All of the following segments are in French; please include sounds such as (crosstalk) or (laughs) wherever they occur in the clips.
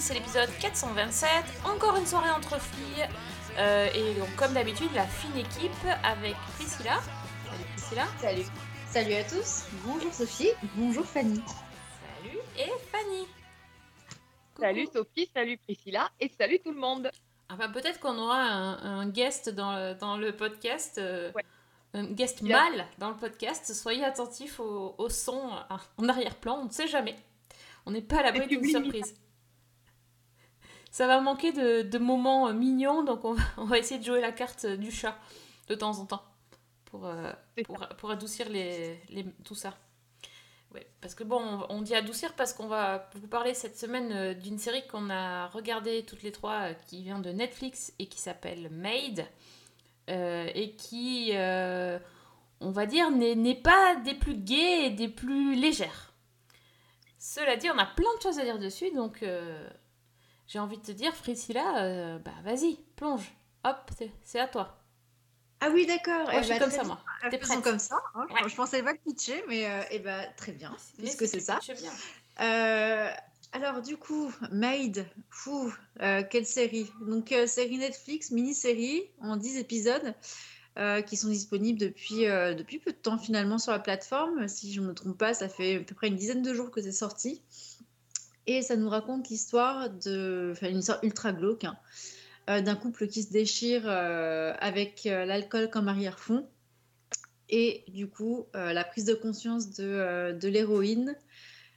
c'est l'épisode 427. Encore une soirée entre filles. Euh, et donc, comme d'habitude, la fine équipe avec Priscilla. Salut Priscilla. Salut. Salut à tous. Bonjour Sophie. Bonjour Fanny. Salut. Et Fanny. Coucou. Salut Sophie, salut Priscilla et salut tout le monde. Enfin, peut-être qu'on aura un, un guest dans le, dans le podcast. euh, Ouais. Un guest mâle dans le podcast. Soyez attentifs au, au son euh, en arrière-plan, on ne sait jamais. On n'est pas à l'abri d'une surprise. Ça va manquer de, de moments euh, mignons, donc on va, (laughs) on va essayer de jouer la carte euh, du chat de temps en temps pour, euh, pour, pour adoucir les, les- tout ça. Ouais, parce que bon, on, on dit adoucir parce qu'on va vous parler cette semaine d'une série qu'on a regardée toutes les trois, qui vient de Netflix et qui s'appelle Made, euh, et qui, euh, on va dire, n'est n'est pas des plus gaies et des plus légères. Cela dit, on a plein de choses à dire dessus, donc euh, j'ai envie de te dire, Priscilla, euh, bah vas-y, plonge, hop, c'est- à toi. Ah oui, d'accord. Moi, Eh je suis ben, comme ça, moi. Euh, T'es prête comme ça. hein. Ouais. Je pensais pas pitcher, mais euh, eh ben, très bien, puisque c'est ça. bien. Euh, alors du coup, Made, fou, euh, quelle série? Donc euh, série Netflix, mini-série en 10 épisodes euh, qui sont disponibles depuis, euh, depuis peu de temps finalement sur la plateforme. Si je ne me trompe pas, ça fait à peu près une dizaine de jours que c'est sorti. Et ça nous raconte l'histoire de... Enfin, une histoire ultra glauque, hein, euh, d'un couple qui se déchire euh, avec euh, l'alcool comme arrière-fond. Et du coup, la prise de conscience de, de l'héroïne,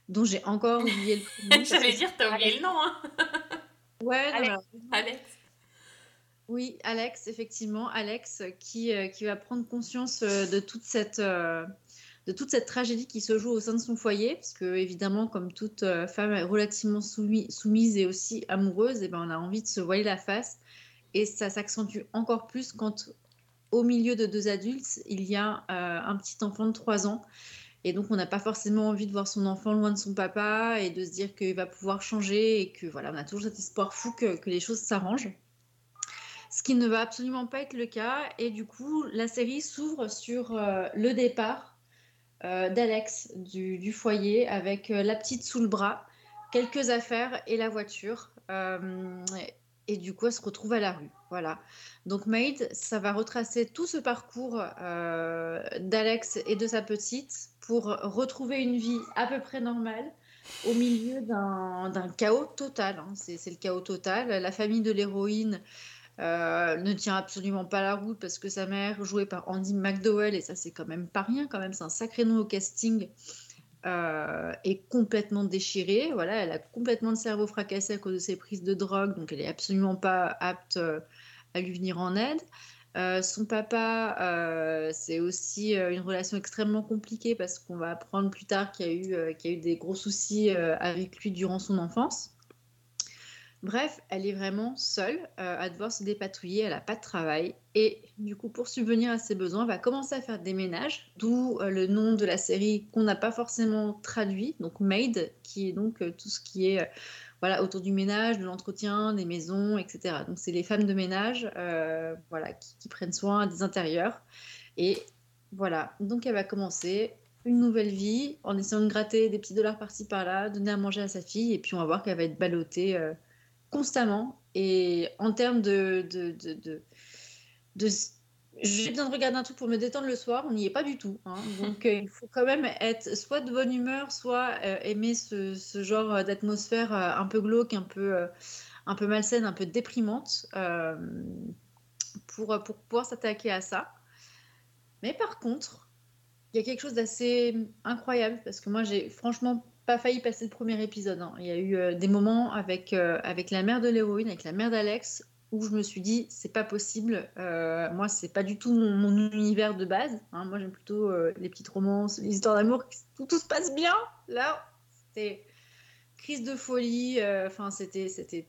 dont j'ai encore oublié le prénom. (laughs) J'allais dire, t'as oublié le nom, hein (laughs) Ouais, non, Alex. Alex. oui, Alex, effectivement, Alex qui, qui va prendre conscience de toute cette de toute cette tragédie qui se joue au sein de son foyer, parce que évidemment, comme toute euh, femme relativement soumis- soumise et aussi amoureuse, eh ben, on a envie de se voiler la face, et ça s'accentue encore plus quand au milieu de deux adultes, il y a euh, un petit enfant de 3 ans. Et donc, on n'a pas forcément envie de voir son enfant loin de son papa et de se dire qu'il va pouvoir changer et que voilà, on a toujours cet espoir fou que, les choses s'arrangent. Ce qui ne va absolument pas être le cas. Et du coup, la série s'ouvre sur euh, le départ d'Alex du, foyer avec euh, la petite sous le bras, quelques affaires et la voiture. Euh, et du coup, elle se retrouve à la rue. Voilà. Donc, Maid, ça va retracer tout ce parcours euh, d'Alex et de sa petite pour retrouver une vie à peu près normale au milieu d'un chaos total. hein. C'est le chaos total. La famille de l'héroïne euh, ne tient absolument pas la route parce que sa mère, jouée par Andy McDowell, et ça c'est quand même pas rien, quand même, c'est un sacré nom au casting, euh, est complètement déchirée. Voilà, elle a complètement le cerveau fracassé à cause de ses prises de drogue, donc elle est absolument pas apte euh, à lui venir en aide. Son papa, c'est aussi une relation extrêmement compliquée parce qu'on va apprendre plus tard qu'il y a eu, y a eu des gros soucis avec lui durant son enfance. Bref, elle est vraiment seule euh, à devoir se dépatouiller, elle n'a pas de travail et du coup pour subvenir à ses besoins, elle va commencer à faire des ménages, d'où euh, le nom de la série qu'on n'a pas forcément traduit, donc Maid, qui est donc euh, tout ce qui est euh, voilà, autour du ménage, de l'entretien, des maisons, etc. Donc c'est les femmes de ménage voilà, qui, qui prennent soin des intérieurs et voilà, donc elle va commencer une nouvelle vie en essayant de gratter des petits dollars par-ci par-là, donner à manger à sa fille et puis on va voir qu'elle va être ballottée constamment. Et en termes de, de, de, de, de- j'ai besoin de regarder un truc pour me détendre le soir, on n'y est pas du tout. hein. (laughs) Donc euh, il faut quand même être soit de bonne humeur, soit euh, aimer ce, ce genre d'atmosphère euh, un peu glauque, un peu, un peu malsaine, un peu déprimante, pour, pour pouvoir s'attaquer à ça. Mais par contre, il y a quelque chose d'assez incroyable, parce que moi j'ai franchement pas failli passer le premier épisode. hein. Il y a eu euh, des moments avec, euh, avec la mère de l'héroïne, avec la mère d'Alex, où je me suis dit, c'est pas possible. Euh, moi, c'est pas du tout mon, univers de base. hein. Moi, j'aime plutôt euh, les petites romances, les histoires d'amour, où tout se passe bien. Là, c'était crise de folie. Enfin, c'était, c'était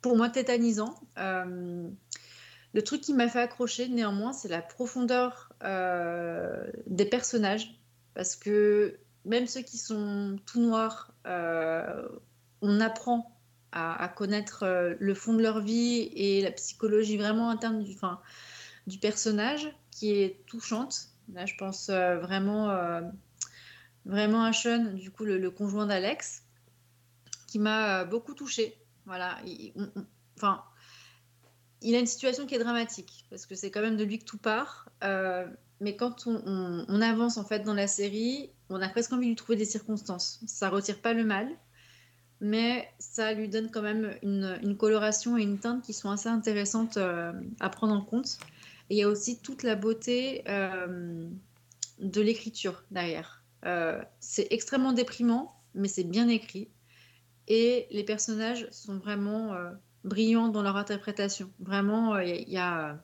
pour moi tétanisant. Le truc qui m'a fait accrocher, néanmoins, c'est la profondeur des personnages. Parce que même ceux qui sont tout noirs, euh, on apprend à, connaître euh, le fond de leur vie et la psychologie vraiment interne du, personnage, qui est touchante. Là, je pense euh, vraiment, vraiment à Sean, du coup, le, conjoint d'Alex, qui m'a beaucoup touchée. Voilà. enfin, il a une situation qui est dramatique, parce que c'est quand même de lui que tout part. Mais quand on, avance en fait dans la série, on a presque envie de lui trouver des circonstances. Ça retire pas le mal, mais ça lui donne quand même une, coloration et une teinte qui sont assez intéressantes euh, à prendre en compte. Et il y a aussi toute la beauté euh, de l'écriture derrière. Euh, c'est extrêmement déprimant, mais c'est bien écrit. Et les personnages sont vraiment brillants dans leur interprétation. Vraiment, il y a,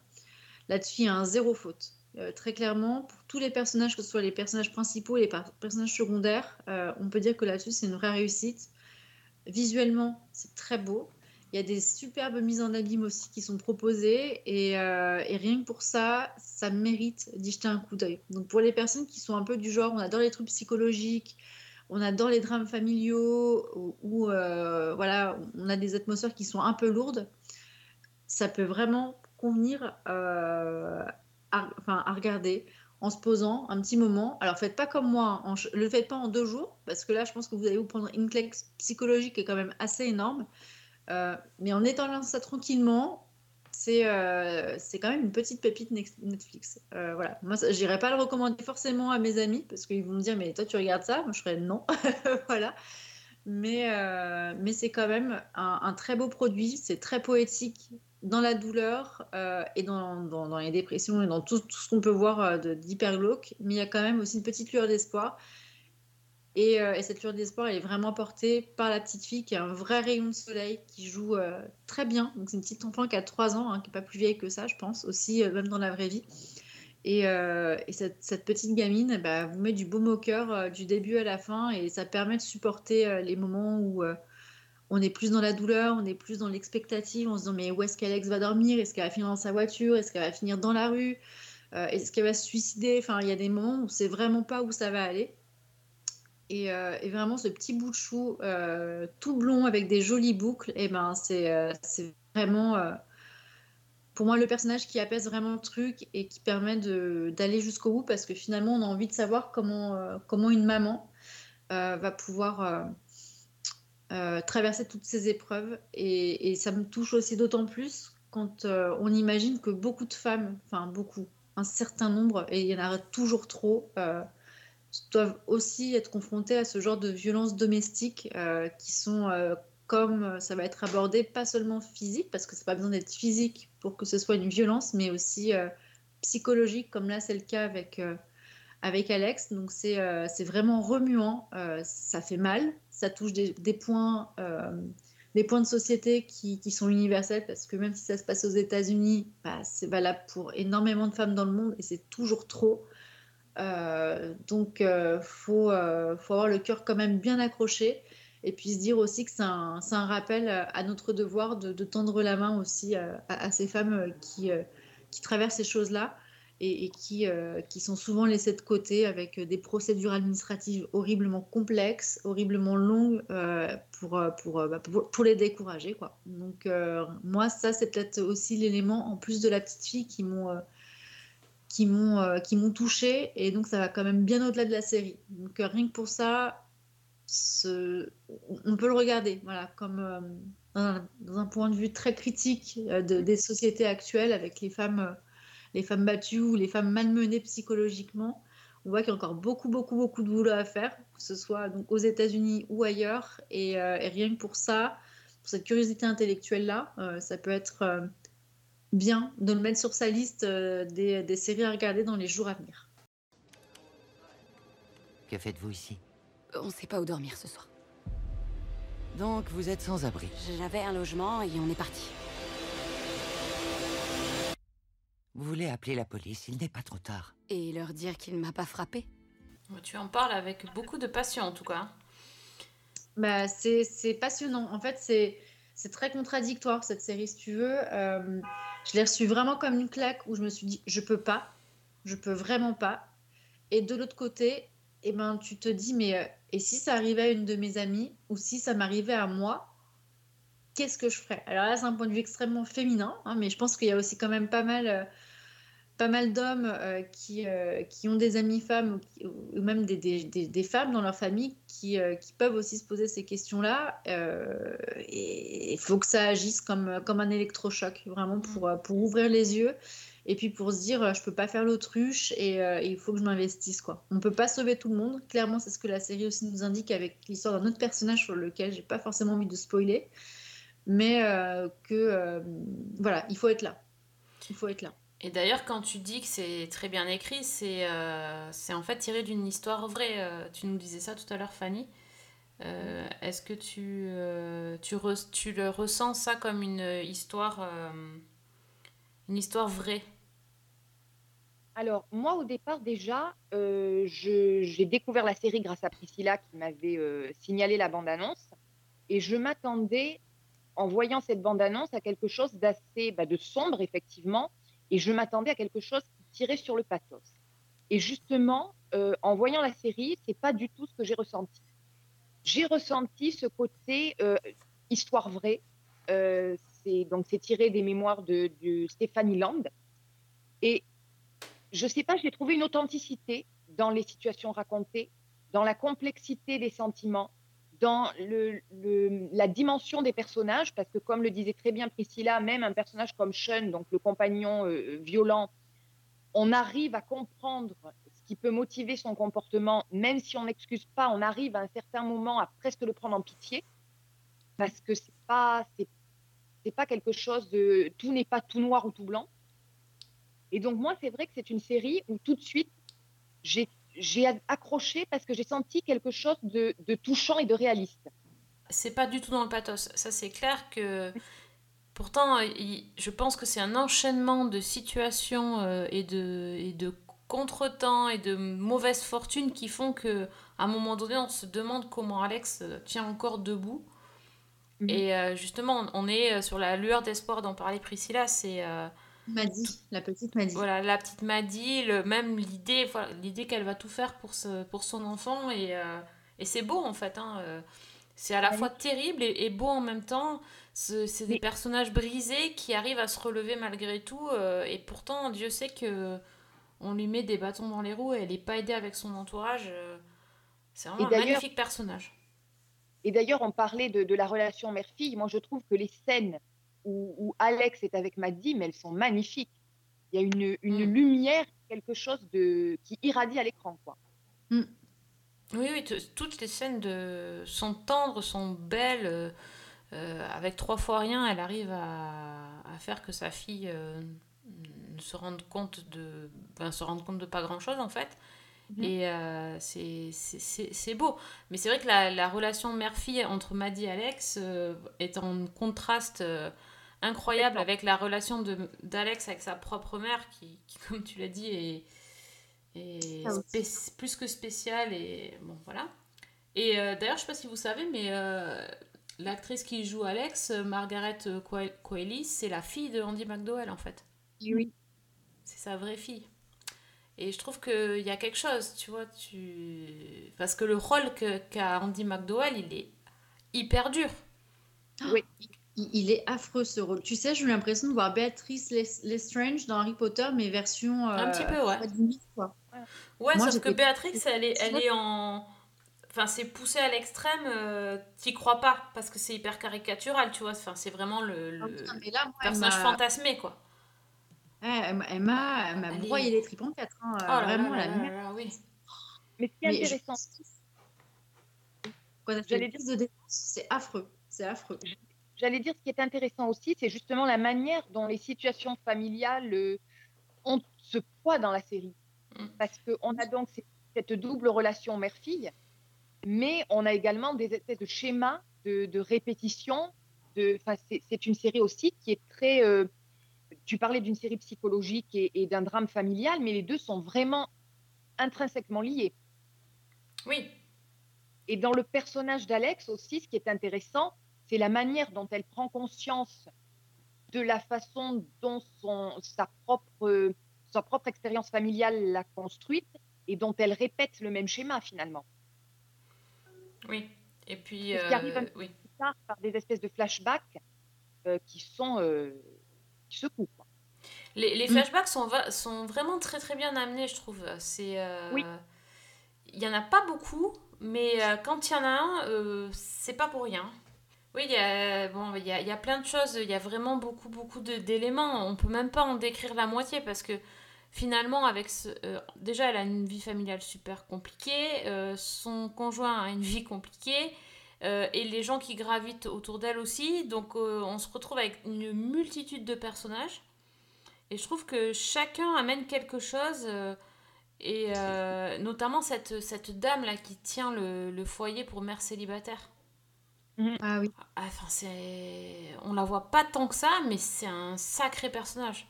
là-dessus, il y a un zéro faute. Très clairement, pour tous les personnages, que ce soit les personnages principaux et les personnages secondaires, on peut dire que là-dessus, c'est une vraie réussite. Visuellement, c'est très beau. Il y a des superbes mises en abîme aussi qui sont proposées et, euh, rien que pour ça, ça mérite d'y jeter un coup d'œil. Donc pour les personnes qui sont un peu du genre, on adore les trucs psychologiques, on adore les drames familiaux euh, voilà, on a des atmosphères qui sont un peu lourdes, ça peut vraiment convenir euh, enfin, à regarder en se posant un petit moment. Alors faites pas comme moi, en, le faites pas en deux jours, parce que là je pense que vous allez vous prendre une claque psychologique qui est quand même assez énorme. Euh, mais en étant ça tranquillement, c'est euh, c'est quand même une petite pépite Netflix. Euh, voilà, moi j'irai pas le recommander forcément à mes amis parce qu'ils vont me dire mais toi tu regardes ça, moi je ferais non, (laughs) voilà. Mais mais c'est quand même un, très beau produit, c'est très poétique, dans la douleur euh, et dans, les dépressions et dans tout, ce qu'on peut voir euh, d'hyper glauque, mais il y a quand même aussi une petite lueur d'espoir. Et, euh, et, cette lueur d'espoir, elle est vraiment portée par la petite fille qui a un vrai rayon de soleil, qui joue très bien. Donc c'est une petite enfant qui a 3 ans, hein, qui n'est pas plus vieille que ça, je pense, aussi, même dans la vraie vie. Et, et cette, petite gamine, bah, vous met du baume au cœur du début à la fin, et ça permet de supporter les moments où on est plus dans la douleur, on est plus dans l'expectative, on se dit mais où est-ce qu'Alex va dormir? Est-ce qu'elle va finir dans sa voiture? Est-ce qu'elle va finir dans la rue? Euh, Est-ce qu'elle va se suicider? Enfin, il y a des moments où on sait vraiment pas où ça va aller. Et, euh, vraiment, ce petit bout de chou euh, tout blond avec des jolies boucles, et eh ben, c'est vraiment pour moi le personnage qui apaise vraiment le truc et qui permet d'aller jusqu'au bout parce que finalement, on a envie de savoir comment, comment une maman va pouvoir euh, traverser toutes ces épreuves. Et, ça me touche aussi d'autant plus quand euh, on imagine que beaucoup de femmes, enfin beaucoup, un certain nombre, et il y en a toujours trop, euh, doivent aussi être confrontées à ce genre de violences domestiques qui sont, comme ça va être abordé, pas seulement physique, parce que c'est pas besoin d'être physique pour que ce soit une violence, mais aussi psychologique, comme là c'est le cas avec avec Alex. Donc c'est vraiment remuant, ça fait mal, ça touche des, points, euh, des points de société qui, sont universels parce que même si ça se passe aux États-Unis, bah, c'est valable pour énormément de femmes dans le monde et c'est toujours trop. donc il faut, faut avoir le cœur quand même bien accroché et puis se dire aussi que c'est un, rappel à notre devoir de, tendre la main aussi à, ces femmes qui traversent ces choses-là et, qui, euh, qui, sont souvent laissés de côté avec des procédures administratives horriblement complexes, horriblement longues euh, pour, euh, bah, pour, les décourager. Donc moi, ça, c'est peut-être aussi l'élément, en plus de la petite fille, qui m'ont qui m'ont qui m'ont touché et donc ça va quand même bien au-delà de la série. Donc rien que pour ça, on peut le regarder, voilà, comme dans un point de vue très critique de, des sociétés actuelles avec les femmes les femmes battues ou les femmes malmenées psychologiquement. On voit qu'il y a encore beaucoup, beaucoup, beaucoup de boulot à faire, que ce soit donc aux États-Unis ou ailleurs. Et, euh, rien que pour ça, pour cette curiosité intellectuelle-là, euh, ça peut être euh, bien de le mettre sur sa liste des, des séries à regarder dans les jours à venir. Que faites-vous ici? On ne sait pas où dormir ce soir. Donc vous êtes sans abri? J'avais un logement et on est parti. Vous voulez appeler la police, il n'est pas trop tard. Et leur dire qu'il ne m'a pas frappé Tu en parles avec beaucoup de passion en tout cas. Bah, c'est passionnant. En fait, c'est très contradictoire cette série, si tu veux. Euh, je l'ai reçue vraiment comme une claque où je me suis dit, je peux pas, je peux vraiment pas. Et de l'autre côté, eh ben, tu te dis, mais euh, et si ça arrivait à une de mes amies, ou si ça m'arrivait à moi, qu'est-ce que je ferais? Alors là, c'est un point de vue extrêmement féminin, hein, mais je pense qu'il y a aussi quand même pas mal, euh, pas mal d'hommes euh, qui, euh, qui ont des amies femmes ou, même des, des- des- des femmes dans leur famille qui, euh, qui peuvent aussi se poser ces questions-là. et il faut que ça agisse comme, comme un électrochoc, vraiment pour, euh, pour ouvrir les yeux. Et puis pour se dire, je peux pas faire l'autruche et il faut que je m'investisse. quoi. On peut pas sauver tout le monde. Clairement, c'est ce que la série aussi nous indique avec l'histoire d'un autre personnage sur lequel j'ai pas forcément envie de spoiler. Mais que, voilà, il faut être là. Il faut être là. Et d'ailleurs, quand tu dis que c'est très bien écrit, c'est euh, en fait tiré d'une histoire vraie. Euh, tu nous disais ça tout à l'heure, Fanny. Euh, Est-ce que tu, euh, tu, le ressens ça comme une histoire, une histoire vraie? Alors, moi, au départ, déjà, j'ai découvert la série grâce à Priscilla qui m'avait signalé la bande-annonce. Et je m'attendais, en voyant cette bande-annonce, à quelque chose d'assez bah, de sombre, effectivement. Et je m'attendais à quelque chose qui tirait sur le pathos. Et justement, euh, en voyant la série, c'est pas du tout ce que j'ai ressenti. J'ai ressenti ce côté euh, histoire vraie. Euh, c'est donc c'est tiré des mémoires de, de Stéphanie Land. Et je sais pas, j'ai trouvé une authenticité dans les situations racontées, dans la complexité des sentiments, dans la dimension des personnages, parce que comme le disait très bien Priscilla, même un personnage comme Sean, donc le compagnon euh, violent, on arrive à comprendre ce qui peut motiver son comportement, même si on n'excuse pas, on arrive à un certain moment à presque le prendre en pitié, parce que c'est pas, c'est pas quelque chose de, tout n'est pas tout noir ou tout blanc. Et donc moi, c'est vrai que c'est une série où tout de suite, j'ai, j'ai accroché parce que j'ai senti quelque chose de, de touchant et de réaliste. C'est pas du tout dans le pathos. Ça, c'est clair que. Pourtant, il- je pense que c'est un enchaînement de situations euh, et de, et de contretemps et de mauvaises fortunes qui font que, à un moment donné, on se demande comment Alex euh, tient encore debout. Mhm. Et euh, justement, on est sur la lueur d'espoir dont parlait Priscilla. C'est euh, Maddy, la petite Maddy. voilà, la petite Maddy, le, même l'idée voilà, l'idée qu'elle va tout faire pour, ce, pour son enfant. Et, euh, et c'est beau, en fait. hein, euh, c'est à la Ouais. fois terrible et, et beau en même temps. Ce- C'est des Mais- personnages brisés qui arrivent à se relever malgré tout. euh, et pourtant, Dieu sait que on lui met des bâtons dans les roues et elle n'est pas aidée avec son entourage. c'est vraiment un magnifique personnage. Et d'ailleurs, on parlait de, de la relation mère-fille. Moi, je trouve que les scènes où, où Alex est avec Maddy, mais elles sont magnifiques. Il y a une, une Mm. lumière, quelque chose de, qui irradie à l'écran. Quoi. Oui, oui, toutes les scènes de... sont tendres, sont belles. euh, avec trois fois rien, elle arrive à, à faire que sa fille euh, ne se rende compte de, ben, se rende compte de pas grand-chose en fait. Mhm. Et euh, c'est- c'est c'est- c'est beau. Mais c'est vrai que la, la relation mère-fille entre Maddy et Alex euh, est en contraste euh, incroyable avec la relation d'Alex avec sa propre mère qui, qui, comme tu l'as dit, est, spé- plus que spéciale. Et bon, voilà. Et euh, d'ailleurs, je sais pas si vous savez, mais euh, l'actrice qui joue Alex, euh, Margaret Coe- Coeli, c'est la fille de Andy McDowell en fait. Oui. C'est sa vraie fille. Et je trouve qu'il y a quelque chose, tu vois, tu... Parce que le rôle qu'a Andy McDowell, il est hyper dur. Il, il est affreux ce rôle. Tu sais, j'ai eu l'impression de voir Béatrice Les- Lestrange dans Harry Potter, mais version. Un euh, petit peu, ouais. quoi. Ouais, Moi, sauf que Béatrix, elle est, elle est en... Enfin, c'est poussé à l'extrême, euh, t'y crois pas, parce que c'est hyper caricatural, tu vois. Enfin, c'est vraiment le, le Ah, là, moi, personnage fantasmé, quoi. Ouais, elle m'a- est- broyé les tripes en quatre. hein, Oh vraiment, là la là merde. là là, oui. Mais ce qui est Mais je- intéressant, Quand elle fait prise de défense, c'est affreux. C'est affreux. J'allais dire ce qui est intéressant aussi, c'est justement la manière dont les situations familiales euh, ont ce poids dans la série. Mm. Parce qu'on a donc cette double relation mère-fille, mais on a également des espèces de schémas de, de répétition. De, c'est, c'est une série aussi qui est très. euh, tu parlais d'une série psychologique et, et d'un drame familial, mais les deux sont vraiment intrinsèquement liés. Oui, Et dans le personnage d'Alex aussi, ce qui est intéressant, c'est la manière dont elle prend conscience de la façon dont son, sa, propre, sa propre expérience familiale l'a construite et dont elle répète le même schéma finalement. oui. Et puis, Ce qui euh, arrive un- oui. tard par des espèces de flashbacks euh, qui sont euh, qui secouent. quoi. Les, les flashbacks sont, va- sont vraiment très très bien amenés, je trouve. C'est, euh, Oui. Il y en a pas beaucoup, mais quand il y en a un, c'est pas pour rien. Oui, il y a, bon, il y a, plein de choses. Il y a vraiment beaucoup beaucoup d'éléments. On peut même pas en décrire la moitié parce que finalement, avec euh, déjà, elle a une vie familiale super compliquée. euh, son conjoint a une vie compliquée. euh, et les gens qui gravitent autour d'elle aussi. Donc, on se retrouve avec une multitude de personnages. Et je trouve que chacun amène quelque chose, et notamment cette, cette dame-là qui tient le foyer pour mère célibataire. Ah oui. Ah, Enfin, c'est... On la voit pas tant que ça, mais c'est un sacré personnage.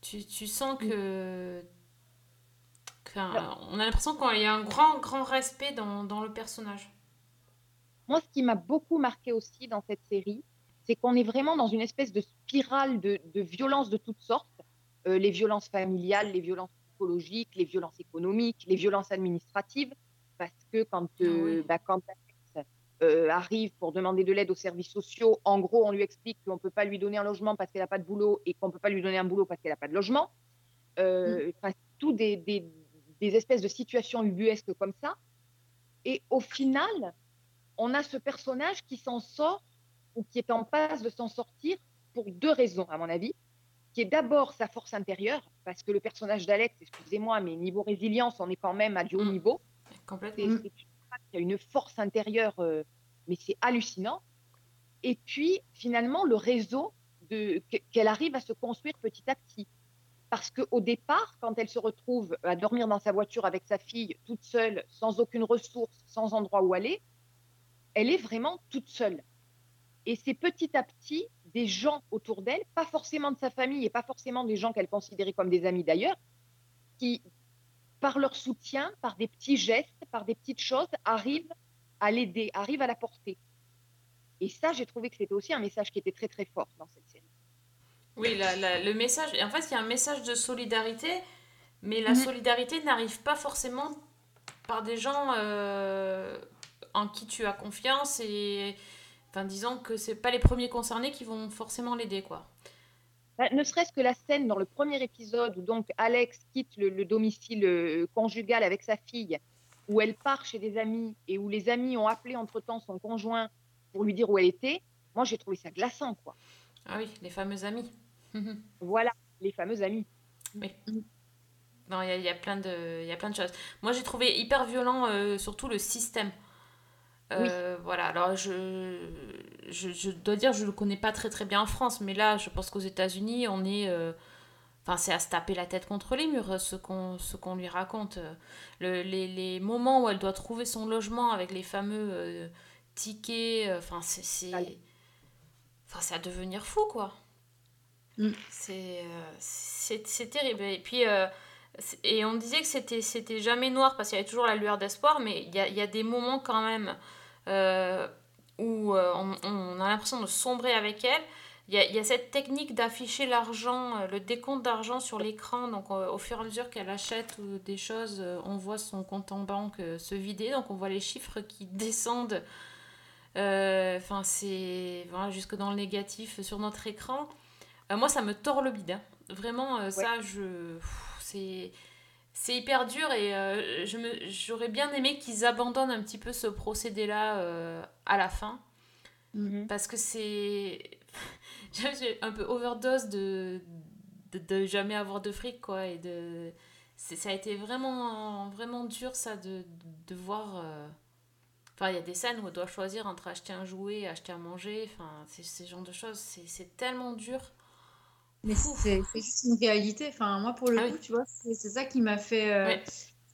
Tu, tu sens que... qu'un- On a l'impression qu'il y a un grand, grand respect dans, dans le personnage. Moi, ce qui m'a beaucoup marqué aussi dans cette série, c'est qu'on est vraiment dans une espèce de spirale de, de violences de toutes sortes. Euh, les violences familiales, les violences psychologiques, les violences économiques, les violences administratives. Parce que quand, euh, oui. bah, quand euh, arrive pour demander de l'aide aux services sociaux, en gros, on lui explique qu'on ne peut pas lui donner un logement parce qu'elle n'a pas de boulot et qu'on ne peut pas lui donner un boulot parce qu'elle n'a pas de logement. Euh, enfin, tout des, des- des espèces de situations ubuesques comme ça. Et au final, on a ce personnage qui s'en sort ou qui est en passe de s'en sortir pour deux raisons, à mon avis. Qui est d'abord sa force intérieure, parce que le personnage d'Alex, excusez-moi, mais niveau résilience, on est quand même à du haut Mm. niveau. Complètement. Mm. Qui a une force intérieure, euh, mais c'est hallucinant. Et puis, finalement, le réseau qu'elle arrive à se construire petit à petit. Parce qu'au départ, quand elle se retrouve à dormir dans sa voiture avec sa fille, toute seule, sans aucune ressource, sans endroit où aller, elle est vraiment toute seule. Et c'est petit à petit des gens autour d'elle, pas forcément de sa famille et pas forcément des gens qu'elle considérait comme des amis d'ailleurs, qui, par leur soutien, par des petits gestes, par des petites choses, arrivent à l'aider, arrivent à la porter. Et ça, j'ai trouvé que c'était aussi un message qui était très très fort dans cette série. Oui, la- la- le message. En fait, il y a un message de solidarité, mais la Mhm. solidarité n'arrive pas forcément par des gens euh, en qui tu as confiance et. Enfin, disons que c'est pas les premiers concernés qui vont forcément l'aider, quoi. Ne serait-ce que la scène dans le premier épisode où donc Alex quitte le, le domicile euh, conjugal avec sa fille, où elle part chez des amis et où les amis ont appelé entre-temps son conjoint pour lui dire où elle était, moi j'ai trouvé ça glaçant, quoi. Ah oui, les fameux amis. (laughs) Voilà, les fameux amis. Non, il y y a plein de, il y a plein de choses. Moi, j'ai trouvé hyper violent, euh, surtout le système. Euh, Voilà, alors je, je, je dois dire, je le connais pas très très bien en France, mais là, je pense qu'aux États-Unis, on est. euh, Enfin, c'est à se taper la tête contre les murs, ce qu'on ce qu'on lui raconte. Le- les, les moments où elle doit trouver son logement avec les fameux euh, tickets, euh, enfin, c'est. Enfin, c'est à devenir fou, quoi. Mm. C'est euh, terrible. Et puis. euh, et on disait que c'était jamais noir parce qu'il y avait toujours la lueur d'espoir, mais il y a, y a des moments quand même euh, où euh, on, on a l'impression de sombrer avec elle. Il y a, il y a cette technique d'afficher l'argent, euh, le décompte d'argent sur l'écran. Donc, euh, au fur et à mesure qu'elle achète euh, des choses, euh, on voit son compte en banque euh, se vider. Donc, on voit les chiffres qui (laughs) descendent. Euh, Enfin, c'est voilà, jusque dans le négatif sur notre écran. Euh, moi, ça me tord le bide. hein. Vraiment, euh, ça, je. C'est. C'est hyper dur et euh, j'aurais bien aimé qu'ils abandonnent un petit peu ce procédé-là euh, à la fin. Mhm. Parce que c'est. (laughs) J'ai un peu overdose de, de, de jamais avoir de fric, quoi. Et de. Ça a été vraiment, vraiment dur, ça, de, de voir. euh, Enfin, il y a des scènes où on doit choisir entre acheter un jouet et acheter à manger. Enfin, c'est ce genre de choses. C'est c'est tellement dur. Mais c'est juste une réalité. Enfin, moi, pour le Ah coup, oui. tu vois, c'est ça qui m'a fait. euh, Ouais.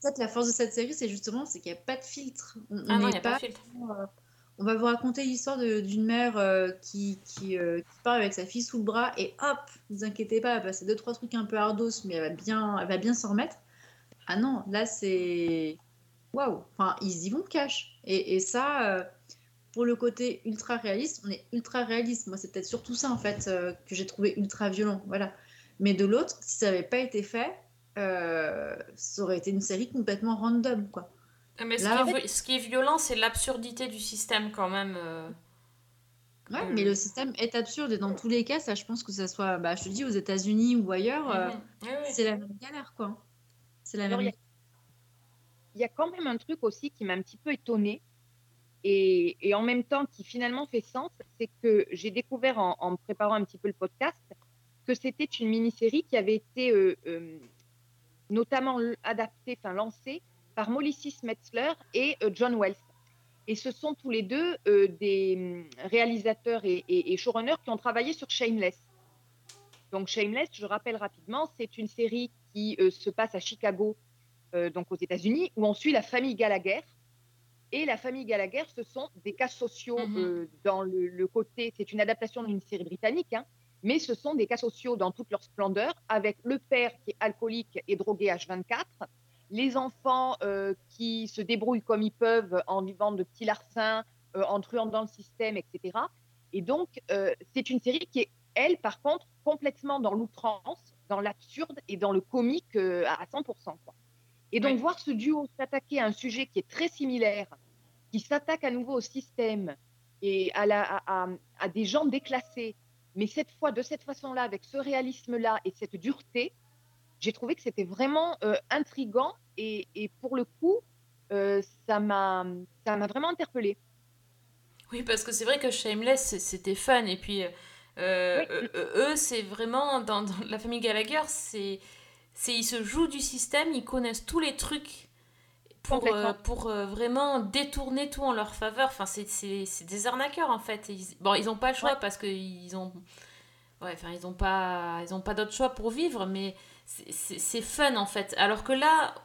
Peut-être la force de cette série, c'est justement c'est qu'il n'y a pas de filtre. On Ah non, a pas de filtre. euh, on va vous raconter l'histoire d'une mère euh, qui, qui, euh, qui part avec sa fille sous le bras et hop, ne vous inquiétez pas, elle va passer deux, trois trucs un peu ardos, mais elle va bien, elle va bien s'en remettre. Ah non, là c'est. Waouh! Enfin, ils y vont cash. Et, et ça, pour le côté ultra réaliste, on est ultra réaliste. Moi, c'est peut-être surtout ça en fait euh, que j'ai trouvé ultra violent. Voilà. Mais de l'autre, si ça n'avait pas été fait, euh, ça aurait été une série complètement random, quoi. Mais ce, Là, qui est, vi- ce qui est violent, c'est l'absurdité du système quand même. euh. Ouais, Euh, mais le système est absurde et dans tous les cas, ça, je pense que ça soit, bah, je te dis, aux États-Unis ou ailleurs, ouais. c'est la même galère, quoi. C'est la Alors, même. il y a quand même un truc aussi qui m'a un petit peu étonnée et, en même temps qui finalement fait sens, c'est que j'ai découvert en, préparant un petit peu le podcast que c'était une mini-série qui avait été euh, euh, notamment adaptée, enfin lancée par Molly Metzler et euh, John Wells. Et ce sont tous les deux des hum, réalisateurs et, et- showrunners qui ont travaillé sur Shameless. Donc Shameless, je rappelle rapidement, c'est une série qui se passe à Chicago donc aux États-Unis, où on suit la famille Gallagher. Et la famille Gallagher, ce sont des cas sociaux Mhm. euh, dans le, le côté, c'est une adaptation d'une série britannique, hein, mais ce sont des cas sociaux dans toute leur splendeur, avec le père qui est alcoolique et drogué H24, les enfants euh, qui se débrouillent comme ils peuvent en vivant de petits larcins, euh, en truant dans le système, etc. Et donc, c'est une série qui est, elle, par contre, complètement dans l'outrance, dans l'absurde et dans le comique à 100%. Quoi. Et donc, voir ce duo s'attaquer à un sujet qui est très similaire, qui s'attaque à nouveau au système et à, la, à, à- à des gens déclassés, mais cette fois de cette façon-là, avec ce réalisme-là et cette dureté, j'ai trouvé que c'était vraiment euh, intrigant et, et pour le coup, euh, ça m'a vraiment interpellée. Oui, parce que c'est vrai que Shameless, c'était fun. Et puis, euh, Oui. euh, eux, c'est vraiment, dans, dans la famille Gallagher, c'est, c'est, ils se jouent du système, ils connaissent tous les trucs pour, euh, pour euh, vraiment détourner tout en leur faveur. Enfin, c'est, des arnaqueurs, en fait. Ils, bon, ils n'ont pas le choix parce qu'ils ont... Ouais, enfin, ils n'ont pas, ils ont pas d'autre choix pour vivre, mais c'est, fun, en fait. Alors que là,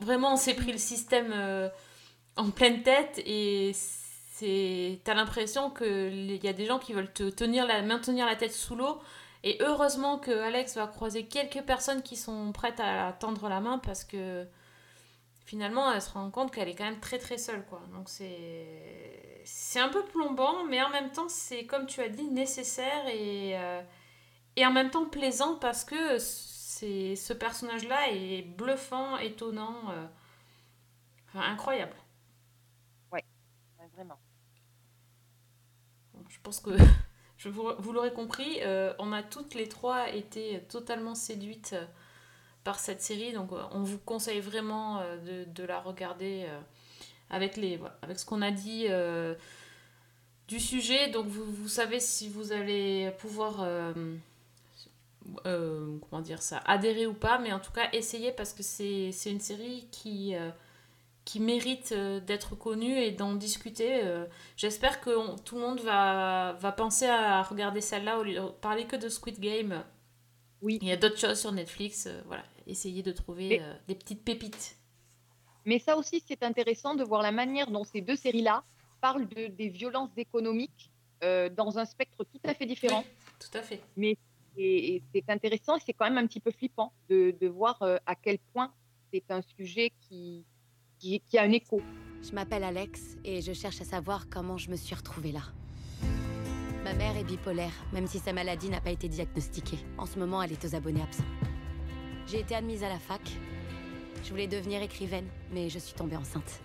vraiment, on s'est pris le système euh, en pleine tête et t'as l'impression qu'il y a des gens qui veulent te tenir la, maintenir la tête sous l'eau et heureusement que Alex va croiser quelques personnes qui sont prêtes à tendre la main parce que finalement elle se rend compte qu'elle est quand même très très seule quoi. Donc c'est c'est un peu plombant mais en même temps c'est comme tu as dit nécessaire et euh, et en même temps plaisant parce que c'est ce personnage là est bluffant étonnant euh, enfin, incroyable. Ouais, vraiment. Je pense que (laughs) vous, l'aurez compris, euh, on a toutes les trois été totalement séduites euh, par cette série, donc euh, on vous conseille vraiment de, la regarder avec, les, avec ce qu'on a dit du sujet. Donc vous, savez si vous allez pouvoir comment dire ça, adhérer ou pas, mais en tout cas essayez parce que c'est une série qui, qui mérite euh, d'être connue et d'en discuter. euh, J'espère que on- tout le monde va, va penser à regarder celle-là au lieu de parler que de Squid Game. Oui. Il y a d'autres choses sur Netflix. euh, voilà, essayez de trouver Mais- des petites pépites. Mais ça aussi, c'est intéressant de voir la manière dont ces deux séries-là parlent de, des violences économiques euh, dans un spectre tout à fait différent. Tout à fait. Et, et c'est intéressant et c'est quand même un petit peu flippant de, de voir euh, à quel point c'est un sujet qui, qui, qui a un écho. Je m'appelle Alex et je cherche à savoir comment je me suis retrouvée là. Ma mère est bipolaire, même si sa maladie n'a pas été diagnostiquée. En ce moment, elle est aux abonnés absents. J'ai été admise à la fac. Je voulais devenir écrivaine, mais je suis tombée enceinte.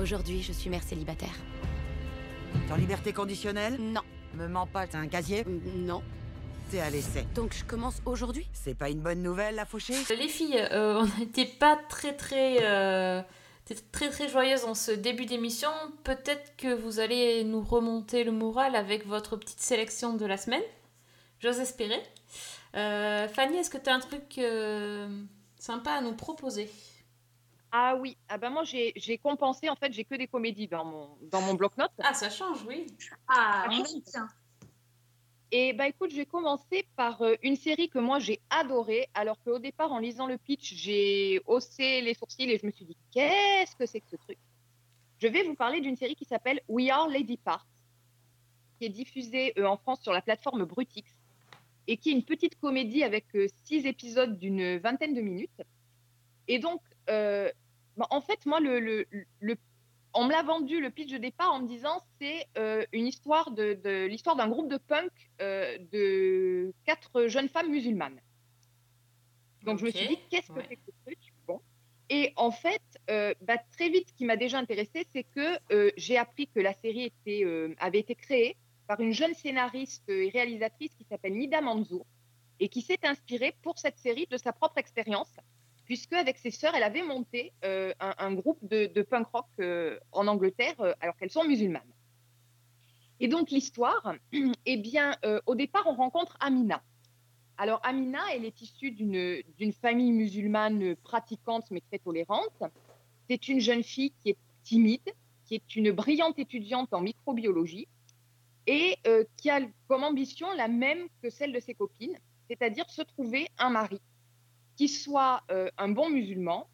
Aujourd'hui, je suis mère célibataire. T'es en liberté conditionnelle? Non, Me mens pas, t'as un casier? Non. À l'essai. Donc je commence aujourd'hui? C'est pas une bonne nouvelle, la fauchée? Les filles, euh, on n'était pas très très, euh, très très joyeuses en ce début d'émission. Peut-être que vous allez nous remonter le moral avec votre petite sélection de la semaine. J'ose espérer. Euh, Fanny, est-ce que tu as un truc euh, sympa à nous proposer? Ah oui, ah ben moi j'ai j'ai compensé, en fait j'ai que des comédies dans mon, dans mon bloc-notes. Ah, ça change, oui. Ah, on aime bien. Et bah écoute, je vais commencer par euh, une série que moi j'ai adorée, alors qu'au départ en lisant le pitch, j'ai haussé les sourcils et je me suis dit qu'est-ce que c'est que ce truc? Je vais vous parler d'une série qui s'appelle We Are Lady Parts, qui est diffusée euh, en France sur la plateforme Brutix et qui est une petite comédie avec euh, six épisodes d'une vingtaine de minutes. Et donc, bah, en fait, moi, le, le, le on me l'a vendu le pitch de départ en me disant c'est euh, une histoire de, de l'histoire d'un groupe de punk euh, de quatre jeunes femmes musulmanes. Donc je me suis dit qu'est-ce que ouais. c'est que ce truc? Bon. Et en fait, euh, bah, très vite, ce qui m'a déjà intéressée, c'est que j'ai appris que la série était, avait été créée par une jeune scénariste et réalisatrice qui s'appelle Nida Manzour et qui s'est inspirée pour cette série de sa propre expérience, puisque avec ses sœurs, elle avait monté euh, un, groupe de, punk rock euh, en Angleterre euh, alors qu'elles sont musulmanes. Et donc l'histoire, (clears throat) eh bien, au départ, on rencontre Amina. Alors Amina, elle est issue d'une famille musulmane pratiquante mais très tolérante. C'est une jeune fille qui est timide, qui est une brillante étudiante en microbiologie et qui a comme ambition la même que celle de ses copines, c'est-à-dire se trouver un mari qui soit euh, un bon musulman,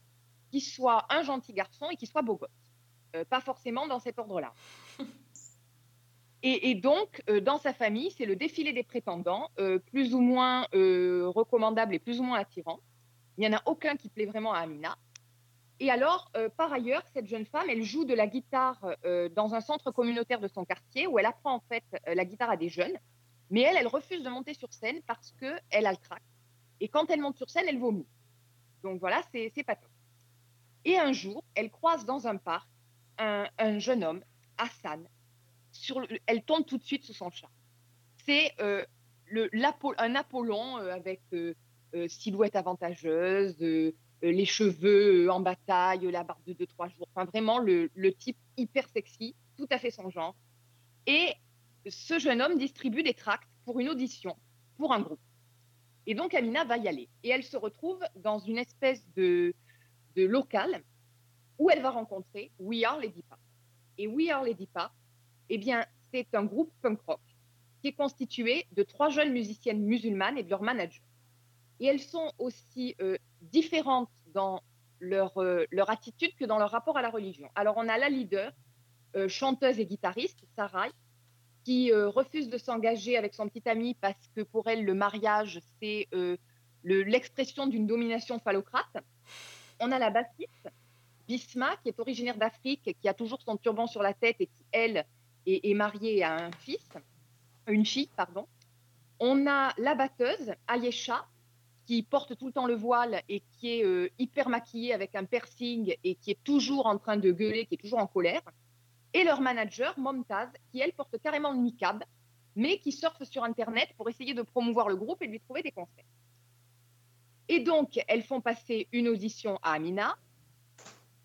qui soit un gentil garçon et qui soit beau gosse. Euh, pas forcément dans cet ordre-là. (laughs) Et, et donc, euh, dans sa famille, c'est le défilé des prétendants, plus ou moins recommandables et plus ou moins attirants. Il n'y en a aucun qui plaît vraiment à Amina. Et alors, par ailleurs, cette jeune femme, elle joue de la guitare dans un centre communautaire de son quartier où elle apprend en fait la guitare à des jeunes. Mais elle, elle refuse de monter sur scène parce qu'elle a le trac. Et quand elle monte sur scène, elle vomit. Donc voilà, c'est pas top. Et un jour, elle croise dans un parc un, un jeune homme, Hassan. Elle tombe tout de suite sous son charme. C'est euh, un Apollon euh, avec euh, silhouette avantageuse, les cheveux en bataille, la barbe de 2-3 jours. Enfin, vraiment le, le type hyper sexy, tout à fait son genre. Et ce jeune homme distribue des tracts pour une audition, pour un groupe. Et donc Amina va y aller. Et elle se retrouve dans une espèce de, de local où elle va rencontrer We Are Lady Pap. Et We Are Lady Pap, eh bien, c'est un groupe punk rock qui est constitué de trois jeunes musiciennes musulmanes et de leur manager. Et elles sont aussi euh, différentes dans leur, euh, leur attitude que dans leur rapport à la religion. Alors, on a la leader, euh, chanteuse et guitariste, Sarai, qui euh, refuse de s'engager avec son petit ami parce que pour elle, le mariage, c'est euh, le- l'expression d'une domination phallocrate. On a la bassiste, Bisma, qui est originaire d'Afrique, qui a toujours son turban sur la tête et qui, elle, est, est mariée à un fils, une fille, pardon. On a la batteuse, Ayesha, qui porte tout le temps le voile et qui est euh, hyper maquillée avec un piercing et qui est toujours en train de gueuler, qui est toujours en colère. Et leur manager, Momtaz, qui elle porte carrément le niqab, mais qui surfe sur Internet pour essayer de promouvoir le groupe et de lui trouver des concerts. Et donc, elles font passer une audition à Amina,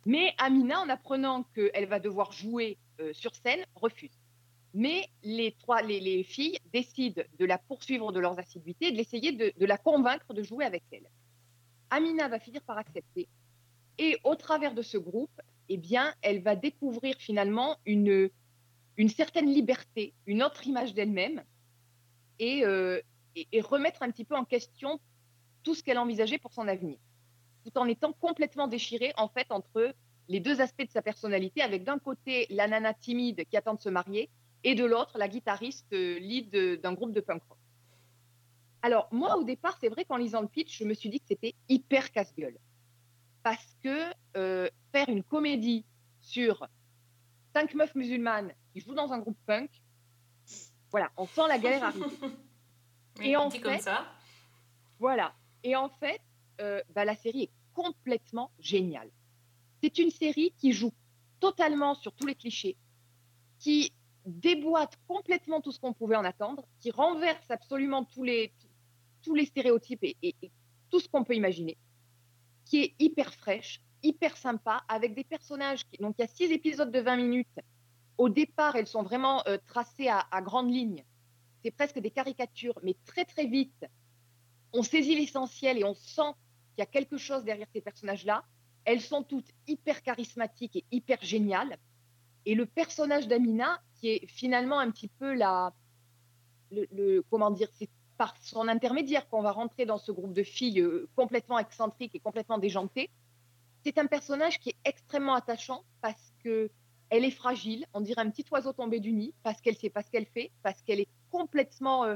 mais Amina, en apprenant qu'elle va devoir jouer euh, sur scène, refuse. Mais les, trois, les, les filles décident de la poursuivre de leurs assiduités et de l'essayer de, de la convaincre de jouer avec elles. Amina va finir par accepter. Et au travers de ce groupe, eh bien, elle va découvrir finalement une, une certaine liberté, une autre image d'elle-même et, euh, et, et remettre un petit peu en question tout ce qu'elle envisageait pour son avenir, tout en étant complètement déchirée en fait entre les deux aspects de sa personnalité, avec d'un côté la nana timide qui attend de se marier et de l'autre la guitariste euh, lead d'un groupe de punk rock. Alors moi au départ, c'est vrai qu'en lisant le pitch, je me suis dit que c'était hyper casse-gueule parce que euh, faire une comédie sur cinq meufs musulmanes qui jouent dans un groupe punk, voilà, on sent la galère arriver. (laughs) Oui, Et en dit comme fait- ça. Voilà. Et en fait, euh, bah, la série est complètement géniale. C'est une série qui joue totalement sur tous les clichés, qui déboîte complètement tout ce qu'on pouvait en attendre, qui renverse absolument tous les, tous les stéréotypes et, et- et tout ce qu'on peut imaginer, qui est hyper fraîche, hyper sympa, avec des personnages. Qui, donc, il y a six épisodes de 20 minutes. Au départ, elles sont vraiment euh, tracées à, à grandes lignes. C'est presque des caricatures, mais très, très vite, on saisit l'essentiel et on sent qu'il y a quelque chose derrière ces personnages-là. Elles sont toutes hyper charismatiques et hyper géniales. Et le personnage d'Amina, qui est finalement un petit peu la, le, le- comment dire, c'est par son intermédiaire qu'on va rentrer dans ce groupe de filles euh, complètement excentriques et complètement déjantées. C'est un personnage qui est extrêmement attachant parce que elle est fragile, on dirait un petit oiseau tombé du nid, parce qu'elle sait pas ce qu'elle fait, parce qu'elle est complètement euh,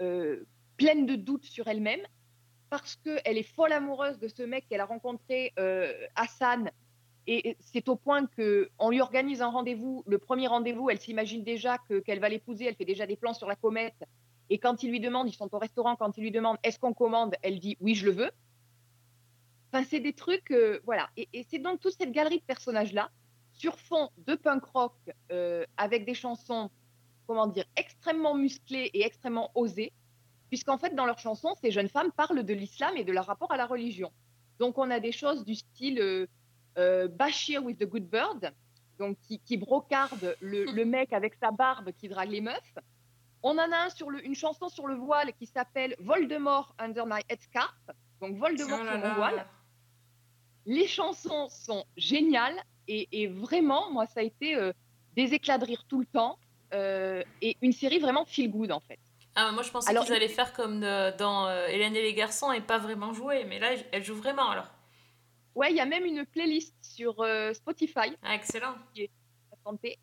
euh, pleine de doutes sur elle-même, parce qu'elle est folle amoureuse de ce mec qu'elle a rencontré, Hassan, et c'est au point qu'on lui organise un rendez-vous. Le premier rendez-vous, elle s'imagine déjà que- qu'elle va l'épouser, elle fait déjà des plans sur la comète. Et quand il lui demande, ils sont au restaurant, quand il lui demande est-ce qu'on commande, elle dit oui, je le veux. Enfin, c'est des trucs, euh, voilà. Et, et c'est donc toute cette galerie de personnages-là, sur fond de punk rock, euh, avec des chansons comment dire, extrêmement musclées et extrêmement osées, puisqu'en fait, dans leurs chansons, ces jeunes femmes parlent de l'islam et de leur rapport à la religion. Donc, on a des choses du style euh, euh, Bashir with the Good Bird, donc qui, qui brocarde le, (laughs) le mec avec sa barbe qui drague les meufs. On en a un sur le, une chanson sur le voile qui s'appelle Voldemort Under My Headscarf, donc Voldemort Oh là sur mon voile. Les chansons sont géniales et, et vraiment, moi, ça a été euh, des éclats de rire tout le temps euh, et une série vraiment feel good en fait. Ah, moi je pensais Alors- qu'ils allaient faire comme euh, dans euh, Hélène et les garçons et pas vraiment jouer, mais là elle joue vraiment alors. Ouais, il y a même une playlist sur euh, Spotify Ah, excellent.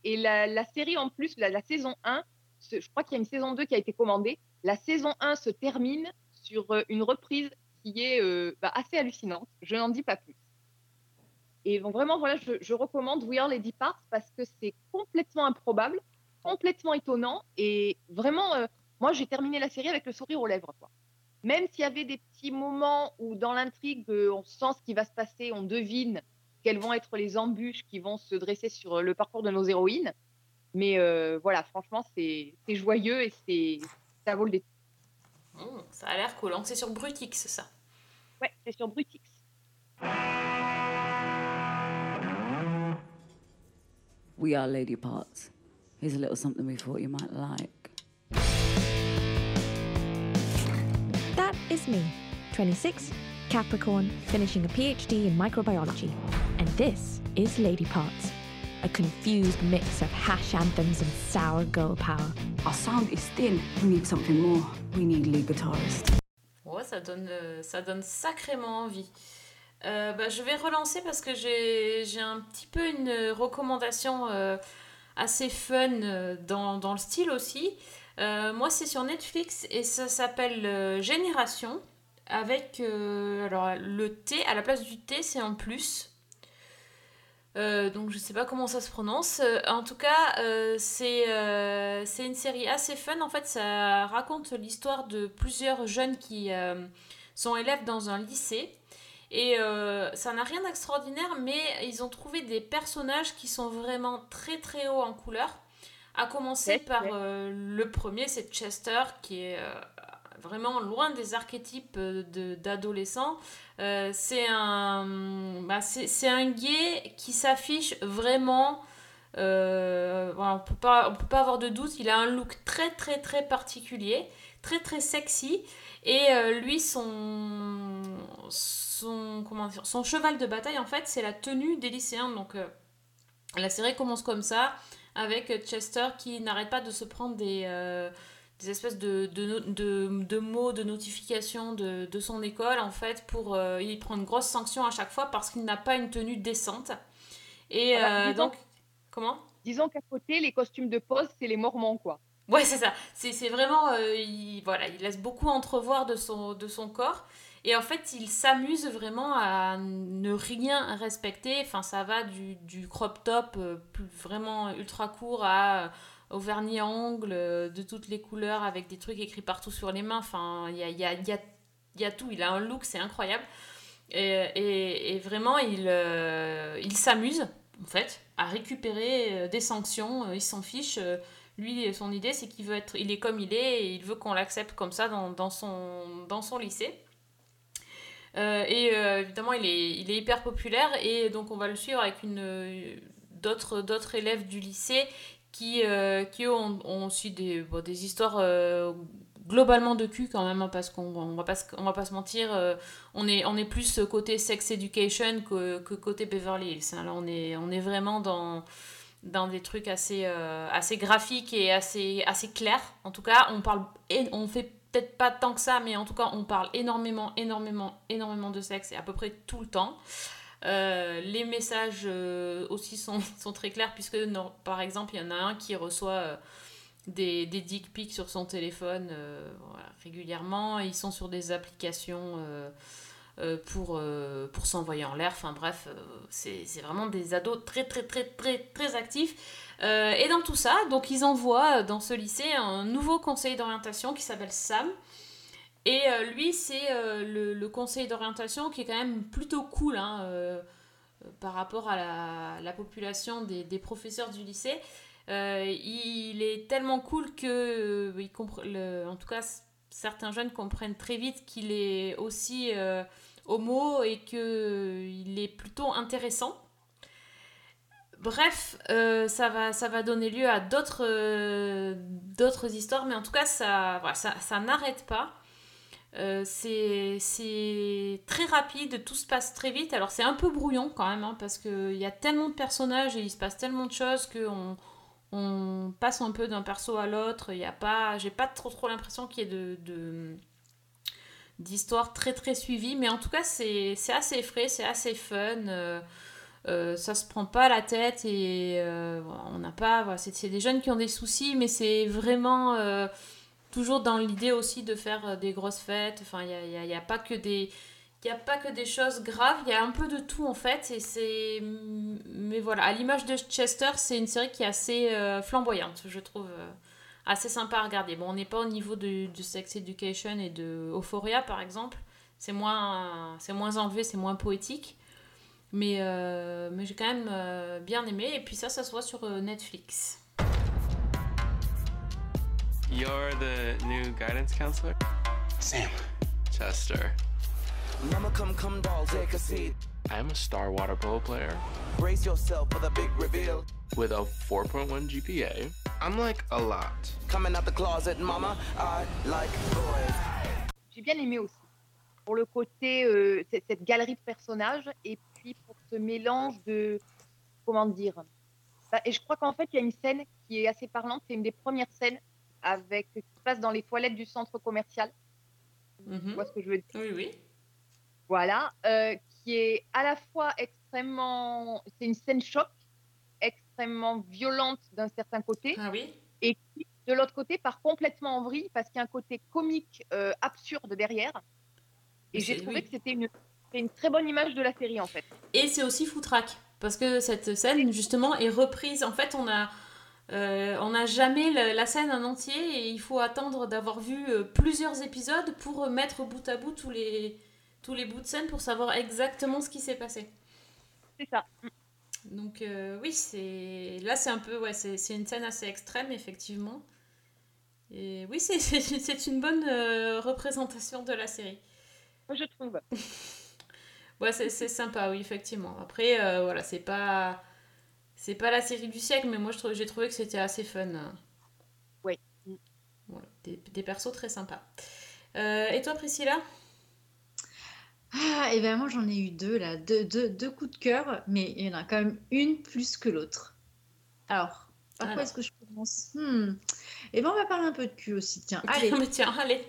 Et la, la série en plus, la, la saison 1, ce- je crois qu'il y a une saison 2 qui a été commandée. La saison 1 se termine sur euh, une reprise qui est euh, bah, assez hallucinante. Je n'en dis pas plus. Et vraiment, voilà, je, recommande We Are Lady Parts parce que c'est complètement improbable, complètement étonnant. Et vraiment, euh, moi, j'ai terminé la série avec le sourire aux lèvres. Même s'il y avait des petits moments où dans l'intrigue, on sent ce qui va se passer, on devine quelles vont être les embûches qui vont se dresser sur le parcours de nos héroïnes. Mais euh, voilà, franchement, c'est c'est joyeux et c'est ça vaut le détour. Mmh, ça a l'air cool. Donc c'est sur Brutix ça. Ouais, c'est sur Brutix. We are lady parts. Here's a little something we thought you might like. That is me, 26, Capricorn, finishing a PhD in microbiology. And this is Lady Parts, a confused mix of hash anthems and sour girl power. Our sound is thin. We need something more. We need lead guitarist. Ouais, ça donne, euh, ça donne sacrément envie. Euh, bah, je vais relancer parce que j'ai j'ai un petit peu une recommandation euh, assez fun euh, dans, dans le style aussi. Euh, moi, c'est sur Netflix et ça s'appelle euh, Génération avec euh, alors, le T à la place du T, c'est en plus. Euh, donc je sais pas comment ça se prononce. Euh, en tout cas, euh, c'est c'est une série assez fun. En fait, ça raconte l'histoire de plusieurs jeunes qui sont élèves dans un lycée. Et ça n'a rien d'extraordinaire, mais ils ont trouvé des personnages qui sont vraiment très très hauts en couleur. À commencer par le premier, c'est Chester, qui est vraiment loin des archétypes euh, d'adolescents. Euh, c'est un, bah, un gay qui s'affiche vraiment. euh, on peut pas, on peut pas avoir de doute. Il a un look très très très particulier, très très sexy. Et lui, son, son, comment dire, son cheval de bataille, en fait, c'est la tenue des lycéens. Donc, la série commence comme ça, avec Chester qui n'arrête pas de se prendre des, des espèces de, de, de, de mots, de notifications de, de son école, en fait, pour... euh, il prend une grosse sanction à chaque fois parce qu'il n'a pas une tenue décente. Et Ah bah, euh, disons- donc... Comment? Disons qu'à côté, les costumes de pose, c'est les Mormons, quoi. Ouais, c'est ça. C'est c'est vraiment. euh, il, voilà, il laisse beaucoup entrevoir de son, de son corps. Et en fait, il s'amuse vraiment à ne rien respecter. Enfin, ça va du, du crop top euh, plus vraiment ultra court à, au vernis à ongles euh, de toutes les couleurs avec des trucs écrits partout sur les mains. Enfin, il y a, y, a, y, a, y a tout. Il a un look, c'est incroyable. Et, et, vraiment, il, euh, il s'amuse, en fait, à récupérer euh, des sanctions. Il s'en fiche. Lui, son idée, c'est qu'il veut être, il est comme il est et il veut qu'on l'accepte comme ça dans, dans, son, dans son lycée. Et évidemment, il est, il est hyper populaire et donc on va le suivre avec une, d'autres, d'autres élèves du lycée qui, euh, qui ont, ont aussi des, des histoires euh, globalement de cul quand même, hein, parce qu'on on va, pas, va pas se mentir, euh, on, est, on est plus côté sex education que, que côté Beverly Hills. hein. Là, on est, on est vraiment dans dans des trucs assez, assez graphiques et assez, assez clairs. En tout cas, on parle, on fait peut-être pas tant que ça, mais en tout cas, on parle énormément, énormément, énormément de sexe et à peu près tout le temps. Euh, les messages euh, aussi sont, (laughs) très clairs puisque par exemple il y en a un qui reçoit euh, des, dick pics sur son téléphone régulièrement. Ils sont sur des applications pour, s'envoyer en l'air. Enfin bref c'est vraiment des ados très très très très très actifs. Et dans tout ça donc ils envoient dans ce lycée un nouveau conseiller d'orientation qui s'appelle Sam et euh, lui, c'est euh, le, conseil d'orientation qui est quand même plutôt cool hein, euh, par rapport à la, la population des, professeurs du lycée. Il est tellement cool que, euh, en tout cas, certains jeunes comprennent très vite qu'il est aussi homo et qu'il est plutôt intéressant. Bref, ça, va, ça va donner lieu à d'autres histoires, mais en tout cas, ça, ça n'arrête pas. Euh, c'est très rapide, tout se passe très vite. Alors c'est un peu brouillon quand même, hein, parce qu'il y a tellement de personnages et il se passe tellement de choses qu'on on passe un peu d'un perso à l'autre. Pas, j'ai pas trop trop l'impression qu'il y ait de, d'histoires très très suivies, mais en tout cas c'est assez frais, c'est assez fun. euh, euh, ça se prend pas la tête et euh, on n'a pas. Voilà, c'est des jeunes qui ont des soucis, mais c'est vraiment toujours dans l'idée aussi de faire euh, des grosses fêtes. Enfin, il n'y a, a- pas que des. Il a pas que des choses graves, il y a un peu de tout en fait. Et c'est. Mais voilà, à l'image de Chester, c'est une série qui est assez euh, flamboyante, je trouve. euh, assez sympa à regarder. Bon, on n'est pas au niveau de, Sex Education et de Euphoria par exemple. C'est moins, c'est moins enlevé, c'est moins poétique. Mais, mais j'ai quand même bien aimé. Et puis ça, ça se voit sur Netflix. You're the new guidance counselor? Sam. Chester. Mama, come, come, doll, take a seat. I'm a star water polo player Brace yourself for the big reveal. with a 4.1 GPA. I'm like a lot. Coming out the closet, mama, I like boys. J'ai bien aimé aussi. Pour le côté, euh, cette, galerie de personnages, et puis pour ce mélange de. Comment dire Bah, Et je crois qu'en fait, il y a une scène qui est assez parlante. C'est une des premières scènes avec, qui se passe dans les toilettes du centre commercial. Tu vois ce que je veux dire? Oui, oui. Voilà. euh, qui est à la fois extrêmement. C'est une scène choc, extrêmement violente d'un certain côté. Ah oui Et qui, de l'autre côté, part complètement en vrille parce qu'il y a un côté comique euh, absurde derrière. Et j'ai trouvé oui. que c'était une, une très bonne image de la série en fait. Et c'est aussi foutraque. Parce que cette scène, justement, est reprise. En fait, on a. euh, on n'a jamais la scène en entier et il faut attendre d'avoir vu euh, plusieurs épisodes pour mettre bout à bout tous les, tous les bouts de scène pour savoir exactement ce qui s'est passé. C'est ça. Donc euh, oui, c'est là c'est un peu ouais, c'est c'est une scène assez extrême effectivement. Et oui, c'est (laughs) une bonne euh, représentation de la série. Je trouve. (laughs) Ouais, c'est c'est sympa, oui, effectivement. Après, euh, voilà, c'est pas c'est pas la série du siècle, mais moi j'ai trouvé que c'était assez fun. Oui. Voilà, des, des persos très sympas. Euh, et toi, Priscilla? Ah, et ben moi j'en ai eu deux là, deux, deux, deux coups de cœur, mais il y en a quand même une plus que l'autre. Alors, par quoi est-ce que je commence? Hmm. Et ben on va parler un peu de cul aussi, tiens. (laughs) Allez, Mais tiens, allez.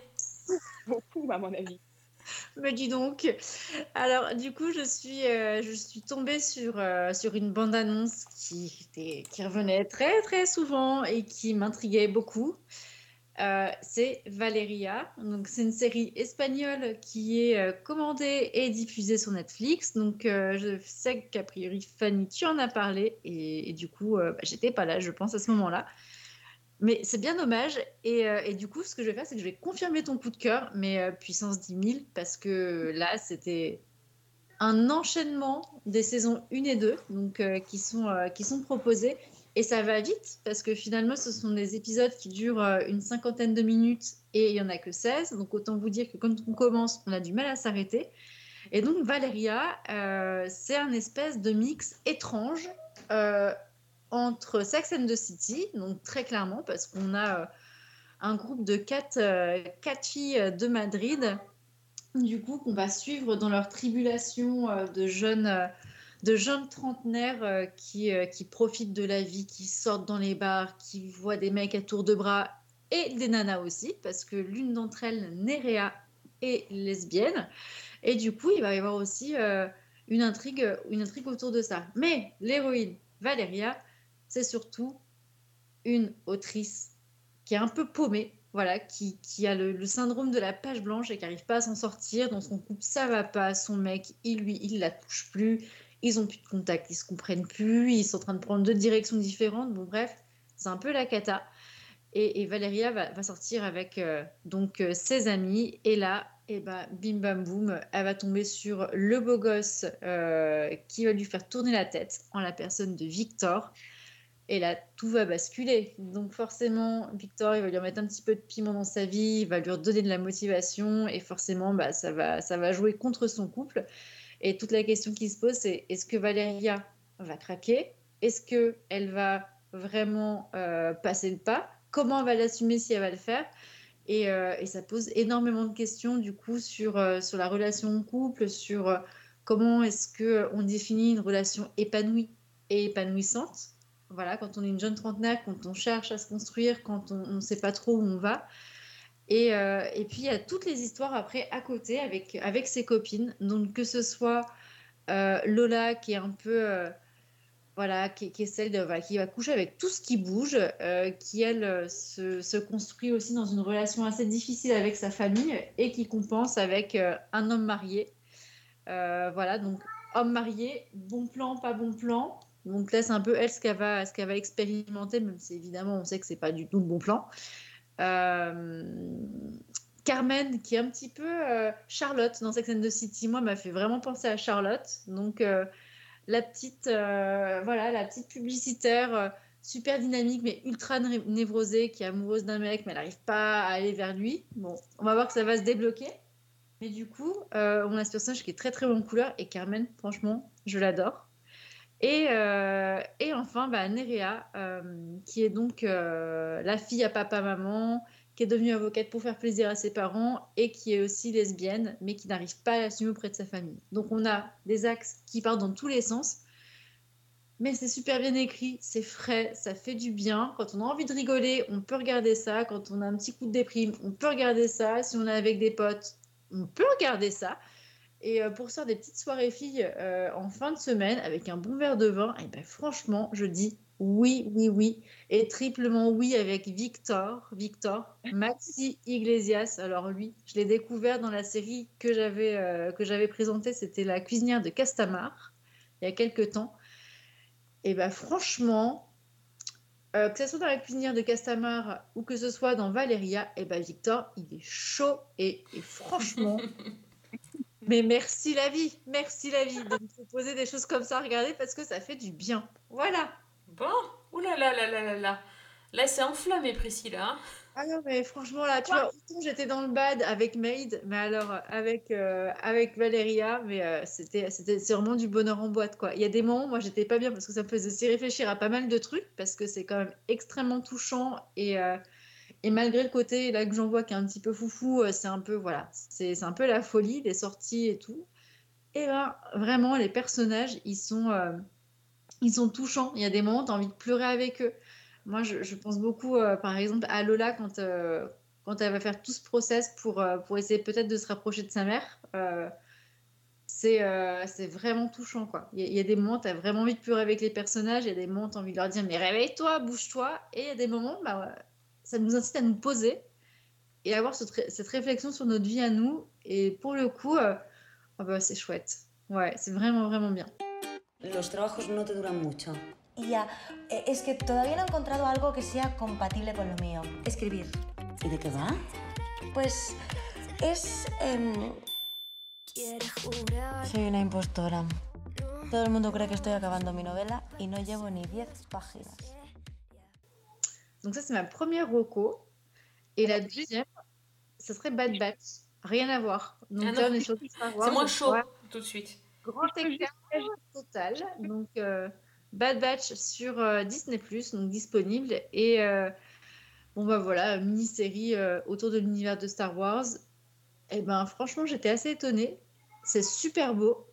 (laughs) Beaucoup, à mon avis. (laughs) me dis donc. Alors, du coup, je suis, euh, je suis tombée sur, euh, sur une bande-annonce qui, était- qui revenait très très souvent et qui m'intriguait beaucoup. Euh, c'est Valeria. Donc, c'est une série espagnole qui est commandée et diffusée sur Netflix. Donc, je sais qu'a priori, Fanny, tu en as parlé. Et, du coup, bah, j'étais pas là, je pense, à ce moment-là. Mais c'est bien dommage. Et, euh, et du coup, ce que je vais faire, c'est que je vais confirmer ton coup de cœur, mais euh, puissance 10 000, parce que là, c'était un enchaînement des saisons 1 et 2 donc, euh, qui, sont, qui sont proposées. Et ça va vite, parce que finalement, ce sont des épisodes qui durent une cinquantaine de minutes et il n'y en a que 16. Donc, autant vous dire que quand on commence, on a du mal à s'arrêter. Et donc, Valeria, c'est un espèce de mix étrange entre Sex and the City, donc très clairement, parce qu'on a euh, un groupe de quatre, euh, filles euh, de Madrid, du coup, qu'on va suivre dans leur tribulation de jeunes. de jeunes trentenaires qui, profitent de la vie, qui sortent dans les bars, qui voient des mecs à tour de bras et des nanas aussi, parce que l'une d'entre elles, Nerea, est lesbienne. Et du coup, il va y avoir aussi une, intrigue, une intrigue autour de ça. Mais l'héroïne, Valeria, c'est surtout une autrice qui est un peu paumée, voilà, qui, a le, syndrome de la page blanche et qui n'arrive pas à s'en sortir. Dans son couple, ça va pas. Son mec, il lui, il la touche plus. Ils ont plus de contact, ils se comprennent plus. Ils sont en train de prendre deux directions différentes. Bon, bref, c'est un peu la cata. Et, et Valéria va, sortir avec euh, donc euh, ses amis. Et là, et ben, bim bam boum, elle va tomber sur le beau gosse euh, qui va lui faire tourner la tête en la personne de Victor. Et là, tout va basculer. Donc forcément, Victor, il va lui remettre un petit peu de piment dans sa vie, il va lui redonner de la motivation, et forcément, bah, ça, va, ça va jouer contre son couple. Et toute la question qui se pose, c'est est-ce que Valéria va craquer? Est-ce qu'elle va vraiment euh, passer le pas? Comment elle va l'assumer si elle va le faire? Et, euh, ça pose énormément de questions du coup sur, euh, sur la relation couple, sur comment est-ce qu'on définit une relation épanouie et épanouissante? Voilà, quand on est une jeune trentenaire, quand on cherche à se construire, quand on ne sait pas trop où on va. Et, euh, et, puis il y a toutes les histoires après à côté avec, avec ses copines. Donc que ce soit euh, Lola qui est un peu euh, voilà, qui, est celle de, qui va coucher avec tout ce qui bouge, qui elle se, se, construit aussi dans une relation assez difficile avec sa famille et qui compense avec un homme marié. voilà, donc homme marié, bon plan, pas bon plan. Donc c'est un peu elle ce qu'elle va, expérimenter, même si évidemment on sait que c'est pas du tout le bon plan. Carmen, qui est un petit peu Charlotte dans Sex and the City, moi, m'a fait vraiment penser à Charlotte. Donc la petite, euh, voilà, la petite publicitaire euh, super dynamique mais ultra névrosée qui est amoureuse d'un mec mais elle n'arrive pas à aller vers lui. Bon, on va voir que ça va se débloquer. Mais du coup, euh, on a ce personnage qui est très très bon couleur et Carmen, franchement, je l'adore. Et, euh, et, enfin, bah, Nerea, euh, qui est donc la fille à papa-maman, qui est devenue avocate pour faire plaisir à ses parents et qui est aussi lesbienne, mais qui n'arrive pas à l'assumer auprès de sa famille. Donc on a des axes qui partent dans tous les sens, mais c'est super bien écrit, c'est frais, ça fait du bien. Quand on a envie de rigoler, on peut regarder ça. Quand on a un petit coup de déprime, on peut regarder ça. Si on est avec des potes, on peut regarder ça. Et pour faire des petites soirées filles euh, en fin de semaine avec un bon verre de vin, et ben franchement, je dis oui, oui, oui. Et triplement oui avec Victor, Victor, Maxi Iglesias. Alors lui, je l'ai découvert dans la série que j'avais euh, présentée, c'était la cuisinière de Castamar, il y a quelques temps. Et ben franchement, euh, que ce soit dans la cuisinière de Castamar ou que ce soit dans Valéria, et ben Victor, il est chaud et franchement. (laughs) Mais merci la vie, merci la vie de me proposer des choses comme ça à regarder parce que ça fait du bien. Voilà. Bon, oulala, là là là là là. Là, c'est enflammé, Priscilla. Ah non, mais franchement, là, tu vois, autant j'étais dans le bad avec Maid, mais alors avec, euh, avec Valéria, mais euh, c'était c'était vraiment du bonheur en boîte, quoi. Il y a des moments, moi, j'étais pas bien parce que ça me faisait aussi réfléchir à pas mal de trucs, parce que c'est quand même extrêmement touchant et. Euh, et malgré le côté là que j'en vois qui est un petit peu foufou, c'est un peu voilà, c'est un peu la folie, les sorties et tout. Et là, vraiment, les personnages, ils sont, euh, ils sont touchants. Il y a des moments, tu as envie de pleurer avec eux. Moi, je, pense beaucoup, euh, par exemple, à Lola quand, euh, quand elle va faire tout ce process pour, pour essayer peut-être de se rapprocher de sa mère. c'est vraiment touchant, quoi. Il y, il y a des moments, tu as vraiment envie de pleurer avec les personnages. Il y a des moments, tu as envie de leur dire, mais réveille-toi, bouge-toi. Et il y a des moments, bah, ça nous incite à nous poser et avoir ré cette, réflexion sur notre vie à nous. Et pour le coup, euh, oh bah, c'est chouette. Ouais, c'est vraiment, vraiment bien. Los trabajos no te duran mucho. Ya, es que todavía no he encontrado algo que sea compatible con lo mío. Escribir. ¿Y de qué va? Pues es... Eh... Soy una impostora. Todo el mundo cree que estoy acabando mi novela y no llevo ni 10 páginas. Donc ça, c'est ma première roco. Et la deuxième, ce serait Bad Batch. Rien à voir. Donc ah là, sur C'est moins chaud tout de suite. Grand écart total. Donc euh, Bad Batch sur euh, Disney+, donc disponible. Et euh, bon bah voilà, mini-série euh, autour de l'univers de Star Wars. Et ben franchement, j'étais assez étonnée. C'est super beau.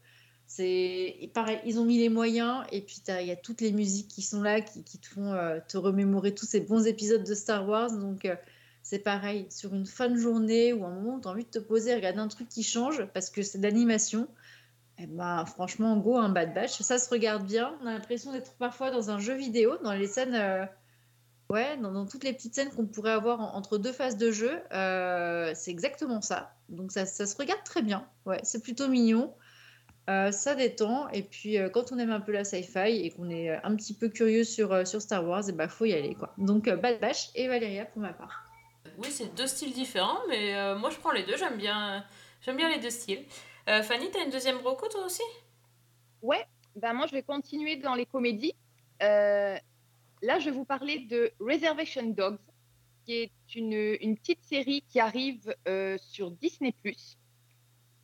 C'est pareil, ils ont mis les moyens et puis il y a toutes les musiques qui sont là qui, te font euh, te remémorer tous ces bons épisodes de Star Wars. Donc euh, c'est pareil, sur une fin de journée ou un moment où tu as envie de te poser, regarder un truc qui change parce que c'est de l'animation. Et ben franchement, go, un Bad Batch, ça se regarde bien. On a l'impression d'être parfois dans un jeu vidéo, dans les scènes, euh, ouais, dans, toutes les petites scènes qu'on pourrait avoir en, entre deux phases de jeu. c'est exactement ça. Donc ça, ça, se regarde très bien. Ouais, c'est plutôt mignon. Euh, ça détend. Et puis, euh, quand on aime un peu la sci-fi et qu'on est un petit peu curieux sur, euh, sur Star Wars, il bah, faut y aller. Quoi. Donc, Bad Batch et Valéria pour ma part. Oui, c'est deux styles différents, mais moi, je prends les deux. J'aime bien, j'aime bien les deux styles. Fanny, tu as une deuxième broco, toi aussi? Ouais, ben moi, je vais continuer dans les comédies. là, je vais vous parler de Reservation Dogs, qui est une, une petite série qui arrive euh, sur Disney+.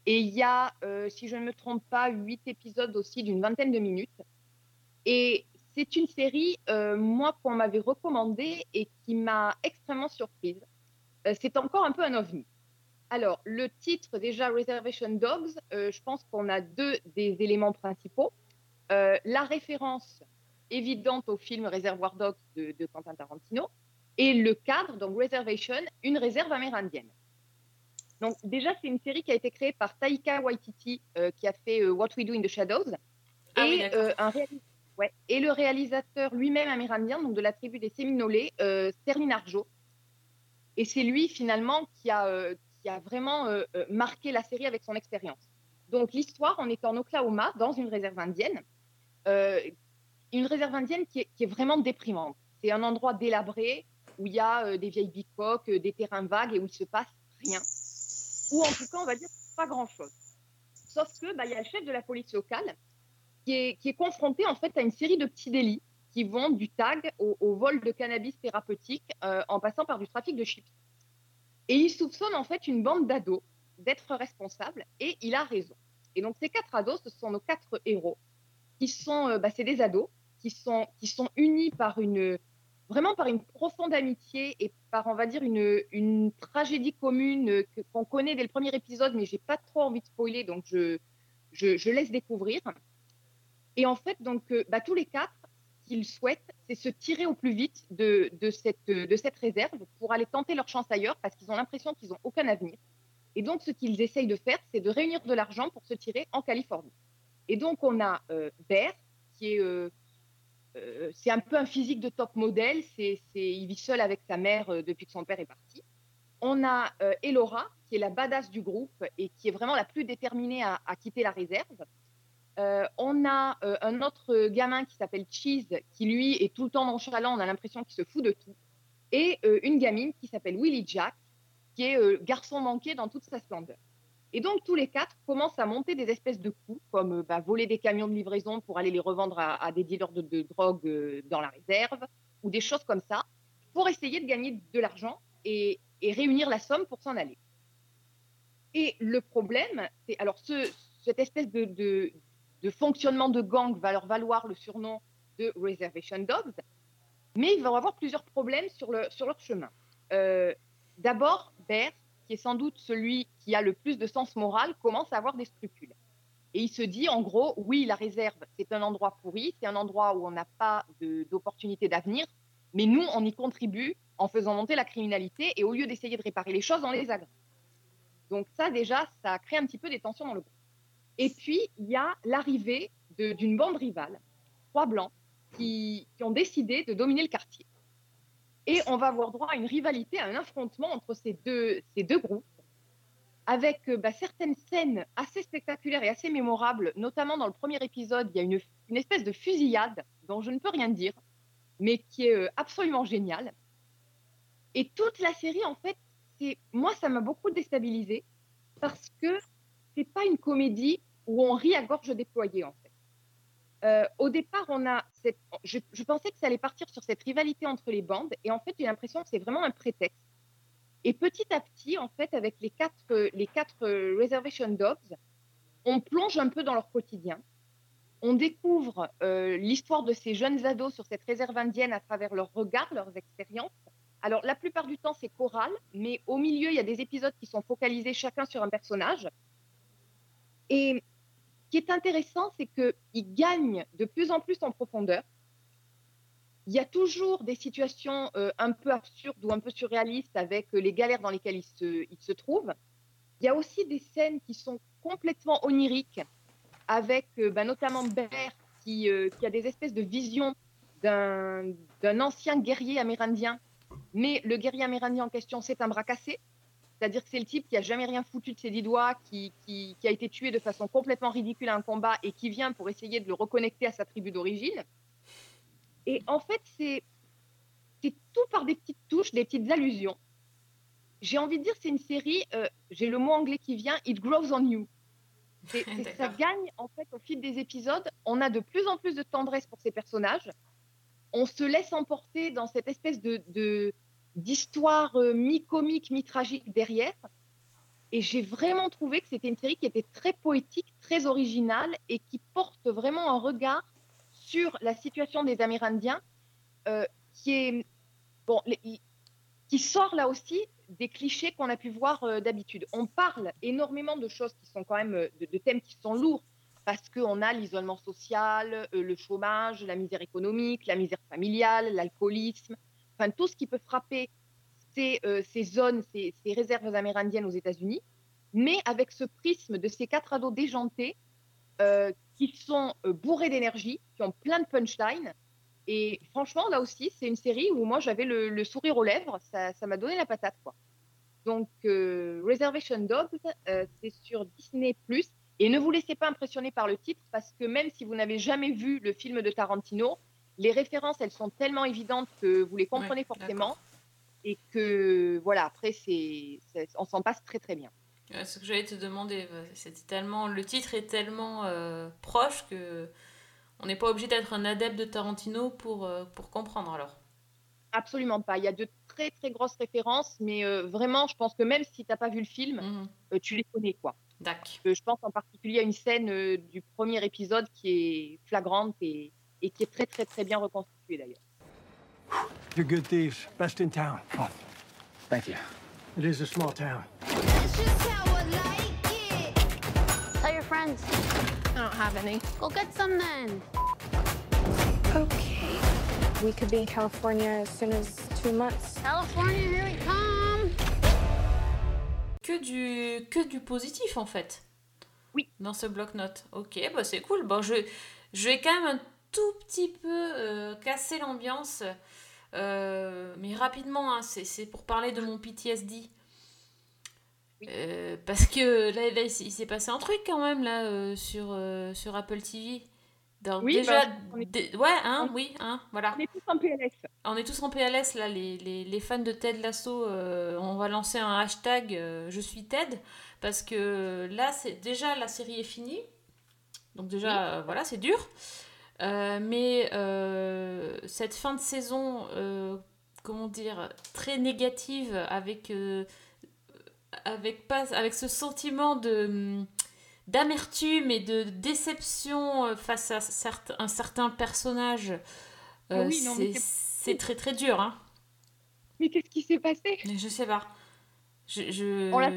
Et il y a, euh, si je ne me trompe pas, huit épisodes aussi d'une vingtaine de minutes. Et c'est une série, euh, moi, qu'on m'avait recommandée et qui m'a extrêmement surprise. Euh, c'est encore un peu un ovni. Alors, le titre, déjà, Reservation Dogs, je pense qu'on a deux des éléments principaux. La référence évidente au film Réservoir Dogs de Quentin Tarantino et le cadre, donc Reservation, une réserve amérindienne. Donc, déjà, c'est une série qui a été créée par Taika Waititi, euh, qui a fait euh, What We Do in the Shadows, Ah et, euh, un réalis- ouais, et le réalisateur lui-même amérindien, donc de la tribu des Séminolés, Sterling Arjo. Et c'est lui, finalement, qui a, qui a vraiment marqué la série avec son expérience. Donc, l'histoire, on est en Oklahoma, dans une réserve indienne, une réserve indienne qui est, qui est vraiment déprimante. C'est un endroit délabré où il y a des vieilles bicoques, des terrains vagues et où il se passe rien. Ou en tout cas, on va dire pas grand-chose. Sauf que bah, il y a le chef de la police locale qui est, confronté en fait à une série de petits délits qui vont du tag au, vol de cannabis thérapeutique euh, en passant par du trafic de chips. Et il soupçonne en fait une bande d'ados d'être responsables et il a raison. Et donc ces quatre ados, ce sont nos quatre héros qui sont, euh, bah, c'est des ados qui sont, qui sont unis par une, vraiment par une profonde amitié et par, on va dire, une, une tragédie commune euh, qu'on connaît dès le premier épisode, mais j'ai pas trop envie de spoiler, donc je, je, laisse découvrir. Et en fait, donc, euh, bah, tous les quatre, ce qu'ils souhaitent, c'est se tirer au plus vite de, de, cette, de cette réserve pour aller tenter leur chance ailleurs parce qu'ils ont l'impression qu'ils n'ont aucun avenir. Et donc, ce qu'ils essayent de faire, c'est de réunir de l'argent pour se tirer en Californie. Et donc, on a euh, Bear, qui est, euh, euh, c'est un peu un physique de top modèle. C'est, il vit seul avec sa mère euh, depuis que son père est parti. On a euh, Elora, qui est la badass du groupe et qui est vraiment la plus déterminée à, quitter la réserve. On a un autre gamin qui s'appelle Cheese, qui lui est tout le temps nonchalant, on a l'impression qu'il se fout de tout. Et une gamine qui s'appelle Willie Jack, qui est garçon manqué dans toute sa splendeur. Et donc tous les quatre commencent à monter des espèces de coups, comme euh, bah, voler des camions de livraison pour aller les revendre à, des dealers de, drogue euh, dans la réserve, ou des choses comme ça, pour essayer de gagner de l'argent et, réunir la somme pour s'en aller. Et le problème, c'est alors ce, cette espèce de, fonctionnement de gang va leur valoir le surnom de Reservation Dogs, mais ils vont avoir plusieurs problèmes sur, le, sur leur chemin. Euh, D'abord, Bear, qui est sans doute celui qui a le plus de sens moral, commence à avoir des scrupules. Et il se dit, en gros, oui, la réserve, c'est un endroit pourri, c'est un endroit où on n'a pas d'opportunité d'avenir, mais nous, on y contribue en faisant monter la criminalité, et au lieu d'essayer de réparer les choses, on les aggrave. Donc ça, déjà, ça crée un petit peu des tensions dans le groupe. Et puis, il y a l'arrivée d'une bande rivale, trois blancs, qui, qui ont décidé de dominer le quartier. Et on va avoir droit à une rivalité, à un affrontement entre ces deux, ces deux groupes, avec euh, bah, certaines scènes assez spectaculaires et assez mémorables, notamment dans le premier épisode, il y a une, une espèce de fusillade dont je ne peux rien dire, mais qui est euh, absolument géniale. Et toute la série, en fait, c'est moi, ça m'a beaucoup déstabilisée parce que c'est pas une comédie où on rit à gorge déployée, en fait. Euh, au départ, on a je, pensais que ça allait partir sur cette rivalité entre les bandes, et en fait, j'ai l'impression que c'est vraiment un prétexte. Et petit à petit, en fait, avec les quatre, les quatre euh, Reservation Dogs, on plonge un peu dans leur quotidien. On découvre euh, l'histoire de ces jeunes ados sur cette réserve indienne à travers leurs regards, leurs expériences. Alors, la plupart du temps, c'est choral, mais au milieu, il y a des épisodes qui sont focalisés chacun sur un personnage. Et qui est intéressant, c'est qu'ils gagnent de plus en plus en profondeur. Il y a toujours des situations euh, un peu absurdes ou un peu surréalistes avec euh, les galères dans lesquelles ils se, trouvent. Il y a aussi des scènes qui sont complètement oniriques, avec euh, bah, notamment Bear qui, qui a des espèces de visions d'un ancien guerrier amérindien, mais le guerrier amérindien en question, c'est un bras cassé. C'est-à-dire que c'est le type qui a jamais rien foutu de ses dix doigts, qui, qui, qui a été tué de façon complètement ridicule à un combat et qui vient pour essayer de le reconnecter à sa tribu d'origine. Et en fait, c'est tout par des petites touches, des petites allusions. J'ai envie de dire, c'est une série, euh, j'ai le mot anglais qui vient, it grows on you. (laughs) Ça gagne en fait au fil des épisodes. On a de plus en plus de tendresse pour ces personnages. on se laisse emporter dans cette espèce de de- d'histoire euh, mi-comique, mi-tragique derrière. Et j'ai vraiment trouvé que c'était une série qui était très poétique, très originale et qui porte vraiment un regard sur la situation des Amérindiens euh, qui est bon, qui sort là aussi des clichés qu'on a pu voir euh, d'habitude. On parle énormément de choses qui sont quand même de, de thèmes qui sont lourds parce qu'on a l'isolement social, le chômage, la misère économique, la misère familiale, l'alcoolisme, enfin tout ce qui peut frapper ces, euh, ces zones, ces, réserves amérindiennes aux États-Unis, mais avec ce prisme de ces quatre ados déjantés euh, qui sont euh, bourrés d'énergie, qui ont plein de punchlines. Et franchement, là aussi, c'est une série où moi j'avais le, sourire aux lèvres, ça m'a donné la patate. Quoi. Donc, Reservation Dogs, c'est sur Disney. Et ne vous laissez pas impressionner par le titre, parce que même si vous n'avez jamais vu le film de Tarantino, les références, elles sont tellement évidentes que vous les comprenez Ouais, forcément. Et que, voilà, après, c'est, on s'en passe très, très bien. Ouais, ce que j'allais te demander, euh, c'était tellement, le titre est tellement euh, proche que on n'est pas obligé d'être un adepte de Tarantino pour, euh, pour comprendre alors. Absolument pas. Il y a de très, très grosses références, mais euh, vraiment, je pense que même si tu n'as pas vu le film, euh, tu les connais, quoi. D'accord. Je pense en particulier à une scène du premier épisode qui est flagrante et, et qui est très, très, très bien reconstituée, d'ailleurs. You're good thieves. Best in town. Oh, Thank you. it is a small town. Tell your friends. I don't have any. Go get some then. Okay. We could be in California as soon as two months. California, here we come. Que du, que du positif en fait. Oui. Dans ce bloc-notes. Ok, bah c'est cool. Bon, je, je vais quand même un tout petit peu euh, casser l'ambiance. Euh, mais rapidement, hein, c'est pour parler de mon PTSD. Euh, parce que là, là, il s'est- passé un truc quand même là sur, sur Apple TV. Donc, Oui, déjà, bah, on est- ouais, hein, oui, hein, voilà. On est tous en PLS. On est tous en PLS là, les, les, les fans de Ted Lasso, euh, on va lancer un hashtag euh, je suis Ted parce que là c'est déjà la série est finie, donc déjà euh, voilà c'est dur, Euh, mais euh, cette fin de saison, euh, comment dire, très négative avec avec pas avec ce sentiment de d'amertume et de déception face à certes- un certain personnage. Ah oui, c'est très très dur, hein. Mais qu'est-ce qui s'est passé? Je sais pas. Je, je... On l'a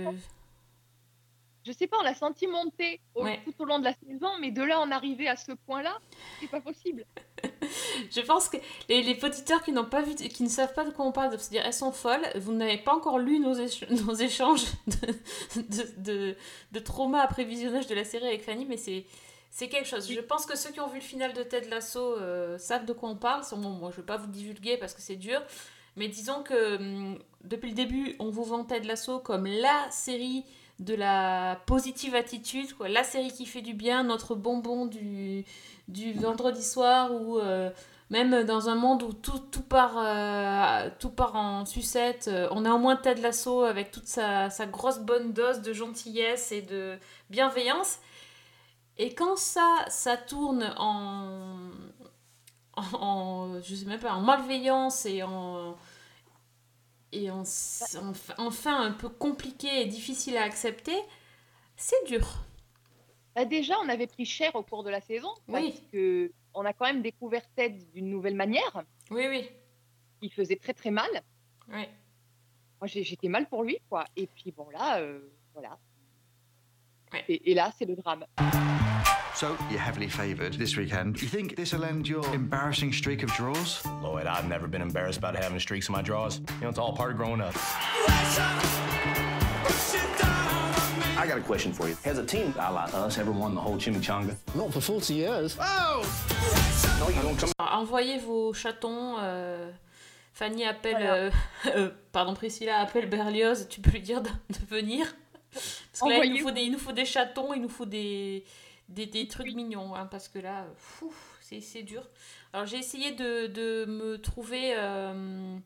Je sais pas, on l'a senti monter au- Ouais. tout au long de la saison, mais de là en arriver à ce point-là, c'est pas possible. (laughs) Je pense que les, les auditeurs qui n'ont pas vu, qui ne savent pas de quoi on parle, doivent se dire elles sont folles. Vous n'avez pas encore lu nos, éch- (laughs) nos échanges de, de, de, de trauma après visionnage de la série avec Fanny, mais c'est c'est quelque chose. Je pense que ceux qui ont vu le final de Ted Lasso euh, savent de quoi on parle. Bon, moi, je vais pas vous divulguer parce que c'est dur, mais disons que hum, depuis le début, on vous vend Ted Lasso comme la série de la positive attitude, la série qui fait du bien, notre bonbon du, vendredi soir, ou euh, même dans un monde où tout, tout, part, euh, en sucette, euh, on a au moins Ted Lasso avec toute sa, grosse bonne dose de gentillesse et de bienveillance. Et quand ça, ça tourne en- je sais même pas, en malveillance et en et en, en- enfin un peu compliqué et difficile à accepter, c'est dur. Bah, déjà, on avait pris cher au cours de la saison, parce Oui. que on a quand même découvert Ted d'une nouvelle manière. Oui, oui. Il faisait très très mal. Oui. Moi, j'étais mal pour lui, quoi. Et puis bon, là, euh, voilà. Et, et là, c'est le drame. So, you're heavily favoured this weekend. You think this will end your embarrassing streak of draws? Lloyd, I've never been embarrassed about having streaks in my drawers. You know, it's all part of growing up. I got a question for you. Has a team a la us ever won the whole chimichanga? Not for 40 years. Oh! No, you don't come. Envoyez vos chatons. euh, Fanny appelle. euh, (laughs) euh, pardon, Priscilla appelle Berlioz. Tu peux lui dire de, de venir. Parce que là, il nous, faut des, il nous faut des chatons, il nous faut des, des, des trucs mignons. hein, parce que là, fou, c'est dur. Alors, j'ai essayé de, de me trouver euh,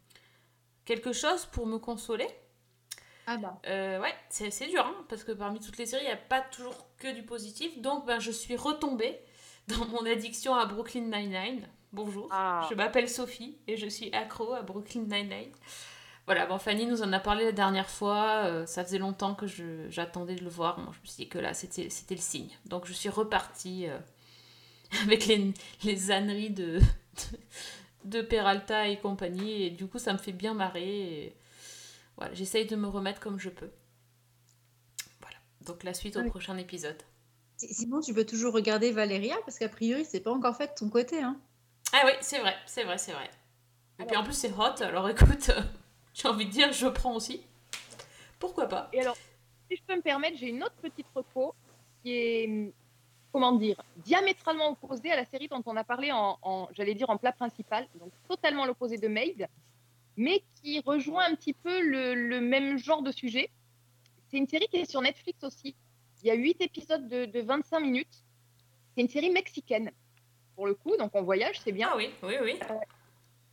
quelque chose pour me consoler. Ah bah. Euh, ouais, c'est c'est dur, hein, parce que parmi toutes les séries, il n'y a pas toujours que du positif. Donc, ben, je suis retombée (laughs) dans mon addiction à Brooklyn Nine-Nine. Bonjour. Ah. Je m'appelle Sophie et je suis accro à Brooklyn Nine-Nine. Voilà, bon, Fanny nous en a parlé la dernière fois. euh, ça faisait longtemps que je- j'attendais de le voir. Moi, je me suis dit que là, c'était c'était le signe. Donc, je suis repartie euh, (laughs) avec les, les âneries de, de, de Peralta et compagnie. Et du coup, ça me fait bien marrer. Et voilà, j'essaye de me remettre comme je peux. Voilà. Donc, la suite au Oui. prochain épisode. Si- Sinon, tu peux toujours regarder Valéria, parce qu'a priori, c'est pas encore fait de ton côté. Hein. Ah oui, c'est vrai, c'est vrai, c'est vrai. Et puis en plus, c'est hot. Alors écoute, (laughs) j'ai envie de dire, je prends aussi. Pourquoi pas? Et alors, si je peux me permettre, j'ai une autre petite reco qui est, comment dire, diamétralement opposée à la série dont on a parlé en, en- j'allais dire, en plat principal, donc totalement l'opposé de Maid, mais qui rejoint un petit peu le, le même genre de sujet. C'est une série qui est sur Netflix aussi. Il y a huit épisodes de, de 25 minutes. C'est une série mexicaine, pour le coup, donc on voyage, c'est bien. Ah oui, oui, oui.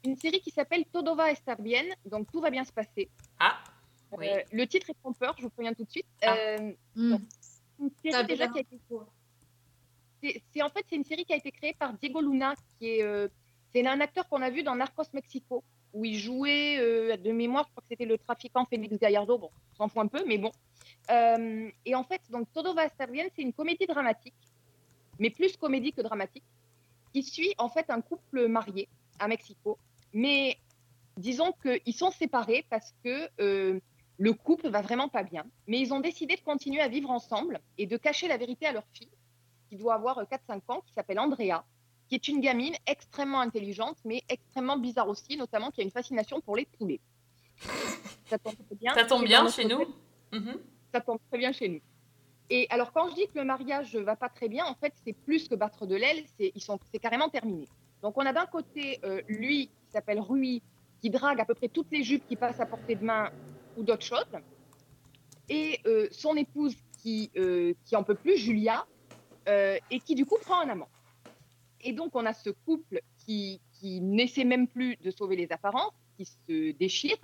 Une série qui s'appelle Todo va estar bien, donc tout va bien se passer. Ah, oui. Euh, le titre est trompeur, je vous préviens tout de suite. Ah. Euh, Hmm. donc, une série déjà qui a été c'est c'est- en fait c'est une série qui a été créée par Diego Luna qui est euh, c'est un acteur qu'on a vu dans Narcos Mexico où il jouait euh, de mémoire je crois que c'était le trafiquant Félix Gallardo bon on s'en fout un peu mais bon Euh, et en fait donc Todo va estar bien c'est une comédie dramatique mais plus comédie que dramatique qui suit en fait un couple marié à Mexico mais disons qu'ils sont séparés parce que euh, le couple va vraiment pas bien, mais ils ont décidé de continuer à vivre ensemble et de cacher la vérité à leur fille, qui doit avoir euh, 4-5 ans, qui s'appelle Andrea, qui est une gamine extrêmement intelligente, mais extrêmement bizarre aussi, notamment qui a une fascination pour les poulets. Ça tombe bien. Ça tombe bien chez nous. Mhm. Ça tombe très bien chez nous. Et alors, quand je dis que le mariage va pas très bien, en fait, c'est plus que battre de l'aile, c'est carrément terminé. Donc, on a d'un côté euh, lui, qui s'appelle Rui, qui drague à peu près toutes les jupes qui passent à portée de main ou d'autres choses, et euh, son épouse qui, euh, qui en peut plus, Julia, euh, et qui du coup prend un amant. Et donc, on a ce couple qui, qui n'essaie même plus de sauver les apparences, qui se déchire,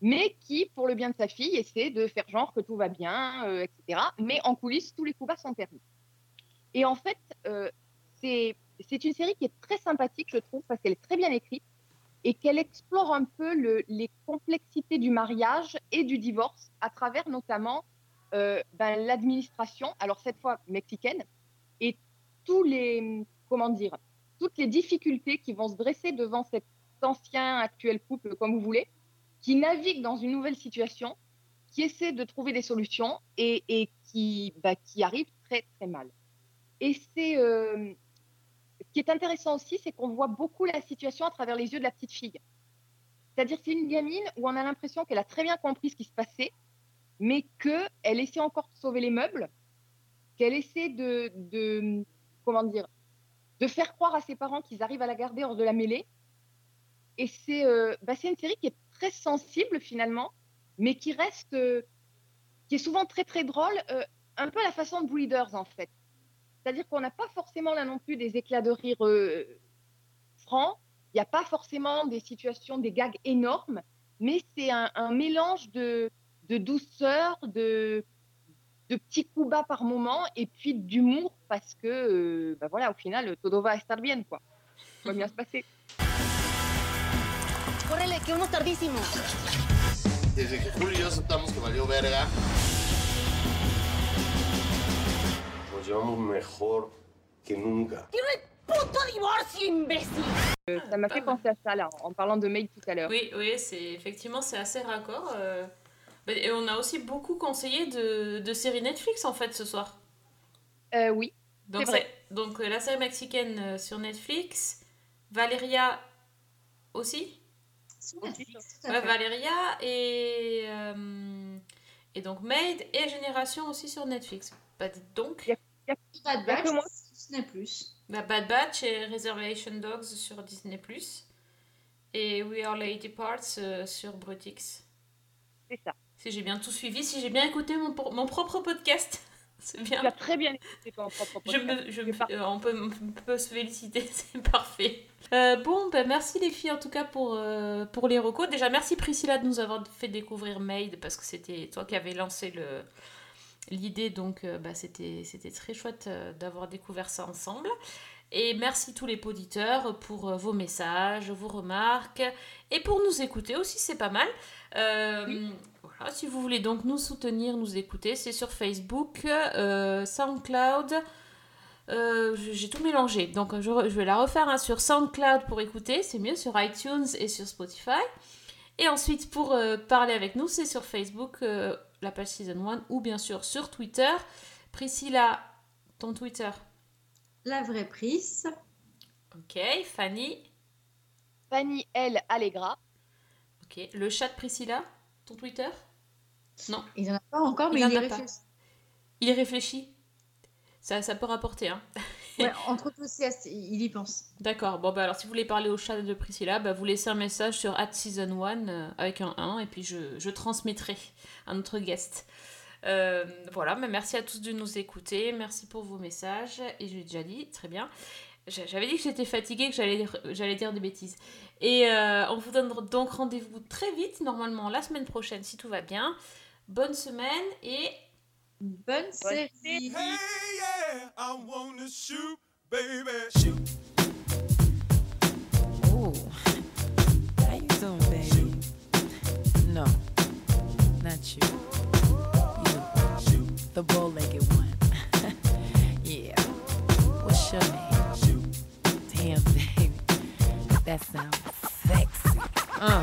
mais qui, pour le bien de sa fille, essaie de faire genre que tout va bien, etc. Mais en coulisses, tous les coups bas sont permis. Et en fait, c'est c'est une série qui est très sympathique, je trouve, parce qu'elle est très bien écrite et qu'elle explore un peu le- les complexités du mariage et du divorce à travers notamment euh, ben, l'administration, alors cette fois mexicaine, et les, comment dire, toutes les difficultés qui vont se dresser devant cet ancien actuel couple, comme vous voulez, qui navigue dans une nouvelle situation, qui essaie de trouver des solutions et, qui, qui arrive très très mal. Et c'est euh, ce qui est intéressant aussi, c'est qu'on voit beaucoup la situation à travers les yeux de la petite fille. C'est-à-dire c'est une gamine où on a l'impression qu'elle a très bien compris ce qui se passait, mais qu'elle essaie encore de sauver les meubles, qu'elle essaie de, comment dire, de faire croire à ses parents qu'ils arrivent à la garder hors de la mêlée. Et c'est euh, bah, une série qui est très sensible finalement, mais qui reste, euh, qui est souvent très très drôle, euh, un peu à la façon de Breeders en fait. C'est-à-dire qu'on n'a pas forcément là non plus des éclats de rire euh, francs, il n'y a pas forcément des situations, des gags énormes, mais c'est un, un mélange de, de douceur, de, de petits coups bas par moment, et puis d'humour, parce que, euh, bah voilà, au final, todo va estar bien, quoi. Ça va bien se passer. Córrele, que vamos tardísimo. Desde que Julio y yo aceptamos que valió verga, llevamos mejor que nunca. ¡Quiero el puto divorcio, imbécile! Euh, ça m'a fait penser à ça, là, en parlant de Mail tout à l'heure. Oui, oui, c'est effectivement c'est assez raccord. euh. Et on a aussi beaucoup conseillé de, de séries Netflix en fait ce soir. Euh, oui, Donc, vrai. donc euh, la série mexicaine euh, sur Netflix, Valeria aussi? Ouais, Valeria et euh, et donc Maid et Génération aussi sur Netflix. Bah dites donc. Bad Batch, Batch, Disney+. Bah, Bad Batch et Reservation Dogs sur Disney+. Et We Are Lady Parts euh, sur Brutix. C'est ça. Si j'ai bien tout suivi, si j'ai bien écouté mon, propre podcast, (laughs) c'est bien. Tu as très bien écouté ton propre Je podcast. me, je me- euh, on, peut, on peut se féliciter, (laughs) c'est parfait. Euh, bon, bah, merci les filles en tout cas pour, euh, pour les recos. Déjà, merci Priscilla de nous avoir fait découvrir Maid parce que c'était toi qui avais lancé le l'idée, donc euh, bah, c'était très chouette euh, d'avoir découvert ça ensemble. Et merci tous les auditeurs pour euh, vos messages, vos remarques et pour nous écouter aussi, c'est pas mal. Euh, voilà, si vous voulez donc nous soutenir, nous écouter, c'est sur Facebook, euh, SoundCloud. euh, J'ai tout mélangé, donc je, vais la refaire hein, sur SoundCloud pour écouter, c'est mieux sur iTunes et sur Spotify. Et ensuite, pour parler avec nous, c'est sur Facebook, la page Season 1, ou bien sûr sur Twitter. Priscilla, ton Twitter? La vraie prise. Ok, Fanny? Fanny L. Allegra. Ok, le chat de Priscilla, ton Twitter? Non. Il n'en a pas encore, mais Il il, en y a pas. réfléchit. Il réfléchit. Ça, ça peut rapporter, hein. (laughs) Ouais, entre autres aussi, il y pense. D'accord, bon bah alors si vous voulez parler au chat de Priscilla, bah, vous laissez un message sur at season 1 euh, avec un 1 et puis je, je transmettrai à notre guest. Euh, voilà, mais merci à tous de nous écouter, merci pour vos messages et je l'ai déjà dit, très bien. J'a- J'avais dit que j'étais fatiguée, que j'allais j'allais dire des bêtises. Et euh, on vous donne donc rendez-vous très vite, normalement la semaine prochaine si tout va bien. Bonne semaine et Bonne série. Hey, yeah, I wanna shoot, baby. Shoot. Oh, How you doing, baby? Shoot. No, not you. You. Shoot. The bow-legged one. (laughs) yeah. What's your name? Shoot. Damn, baby. That sounds sexy. Uh.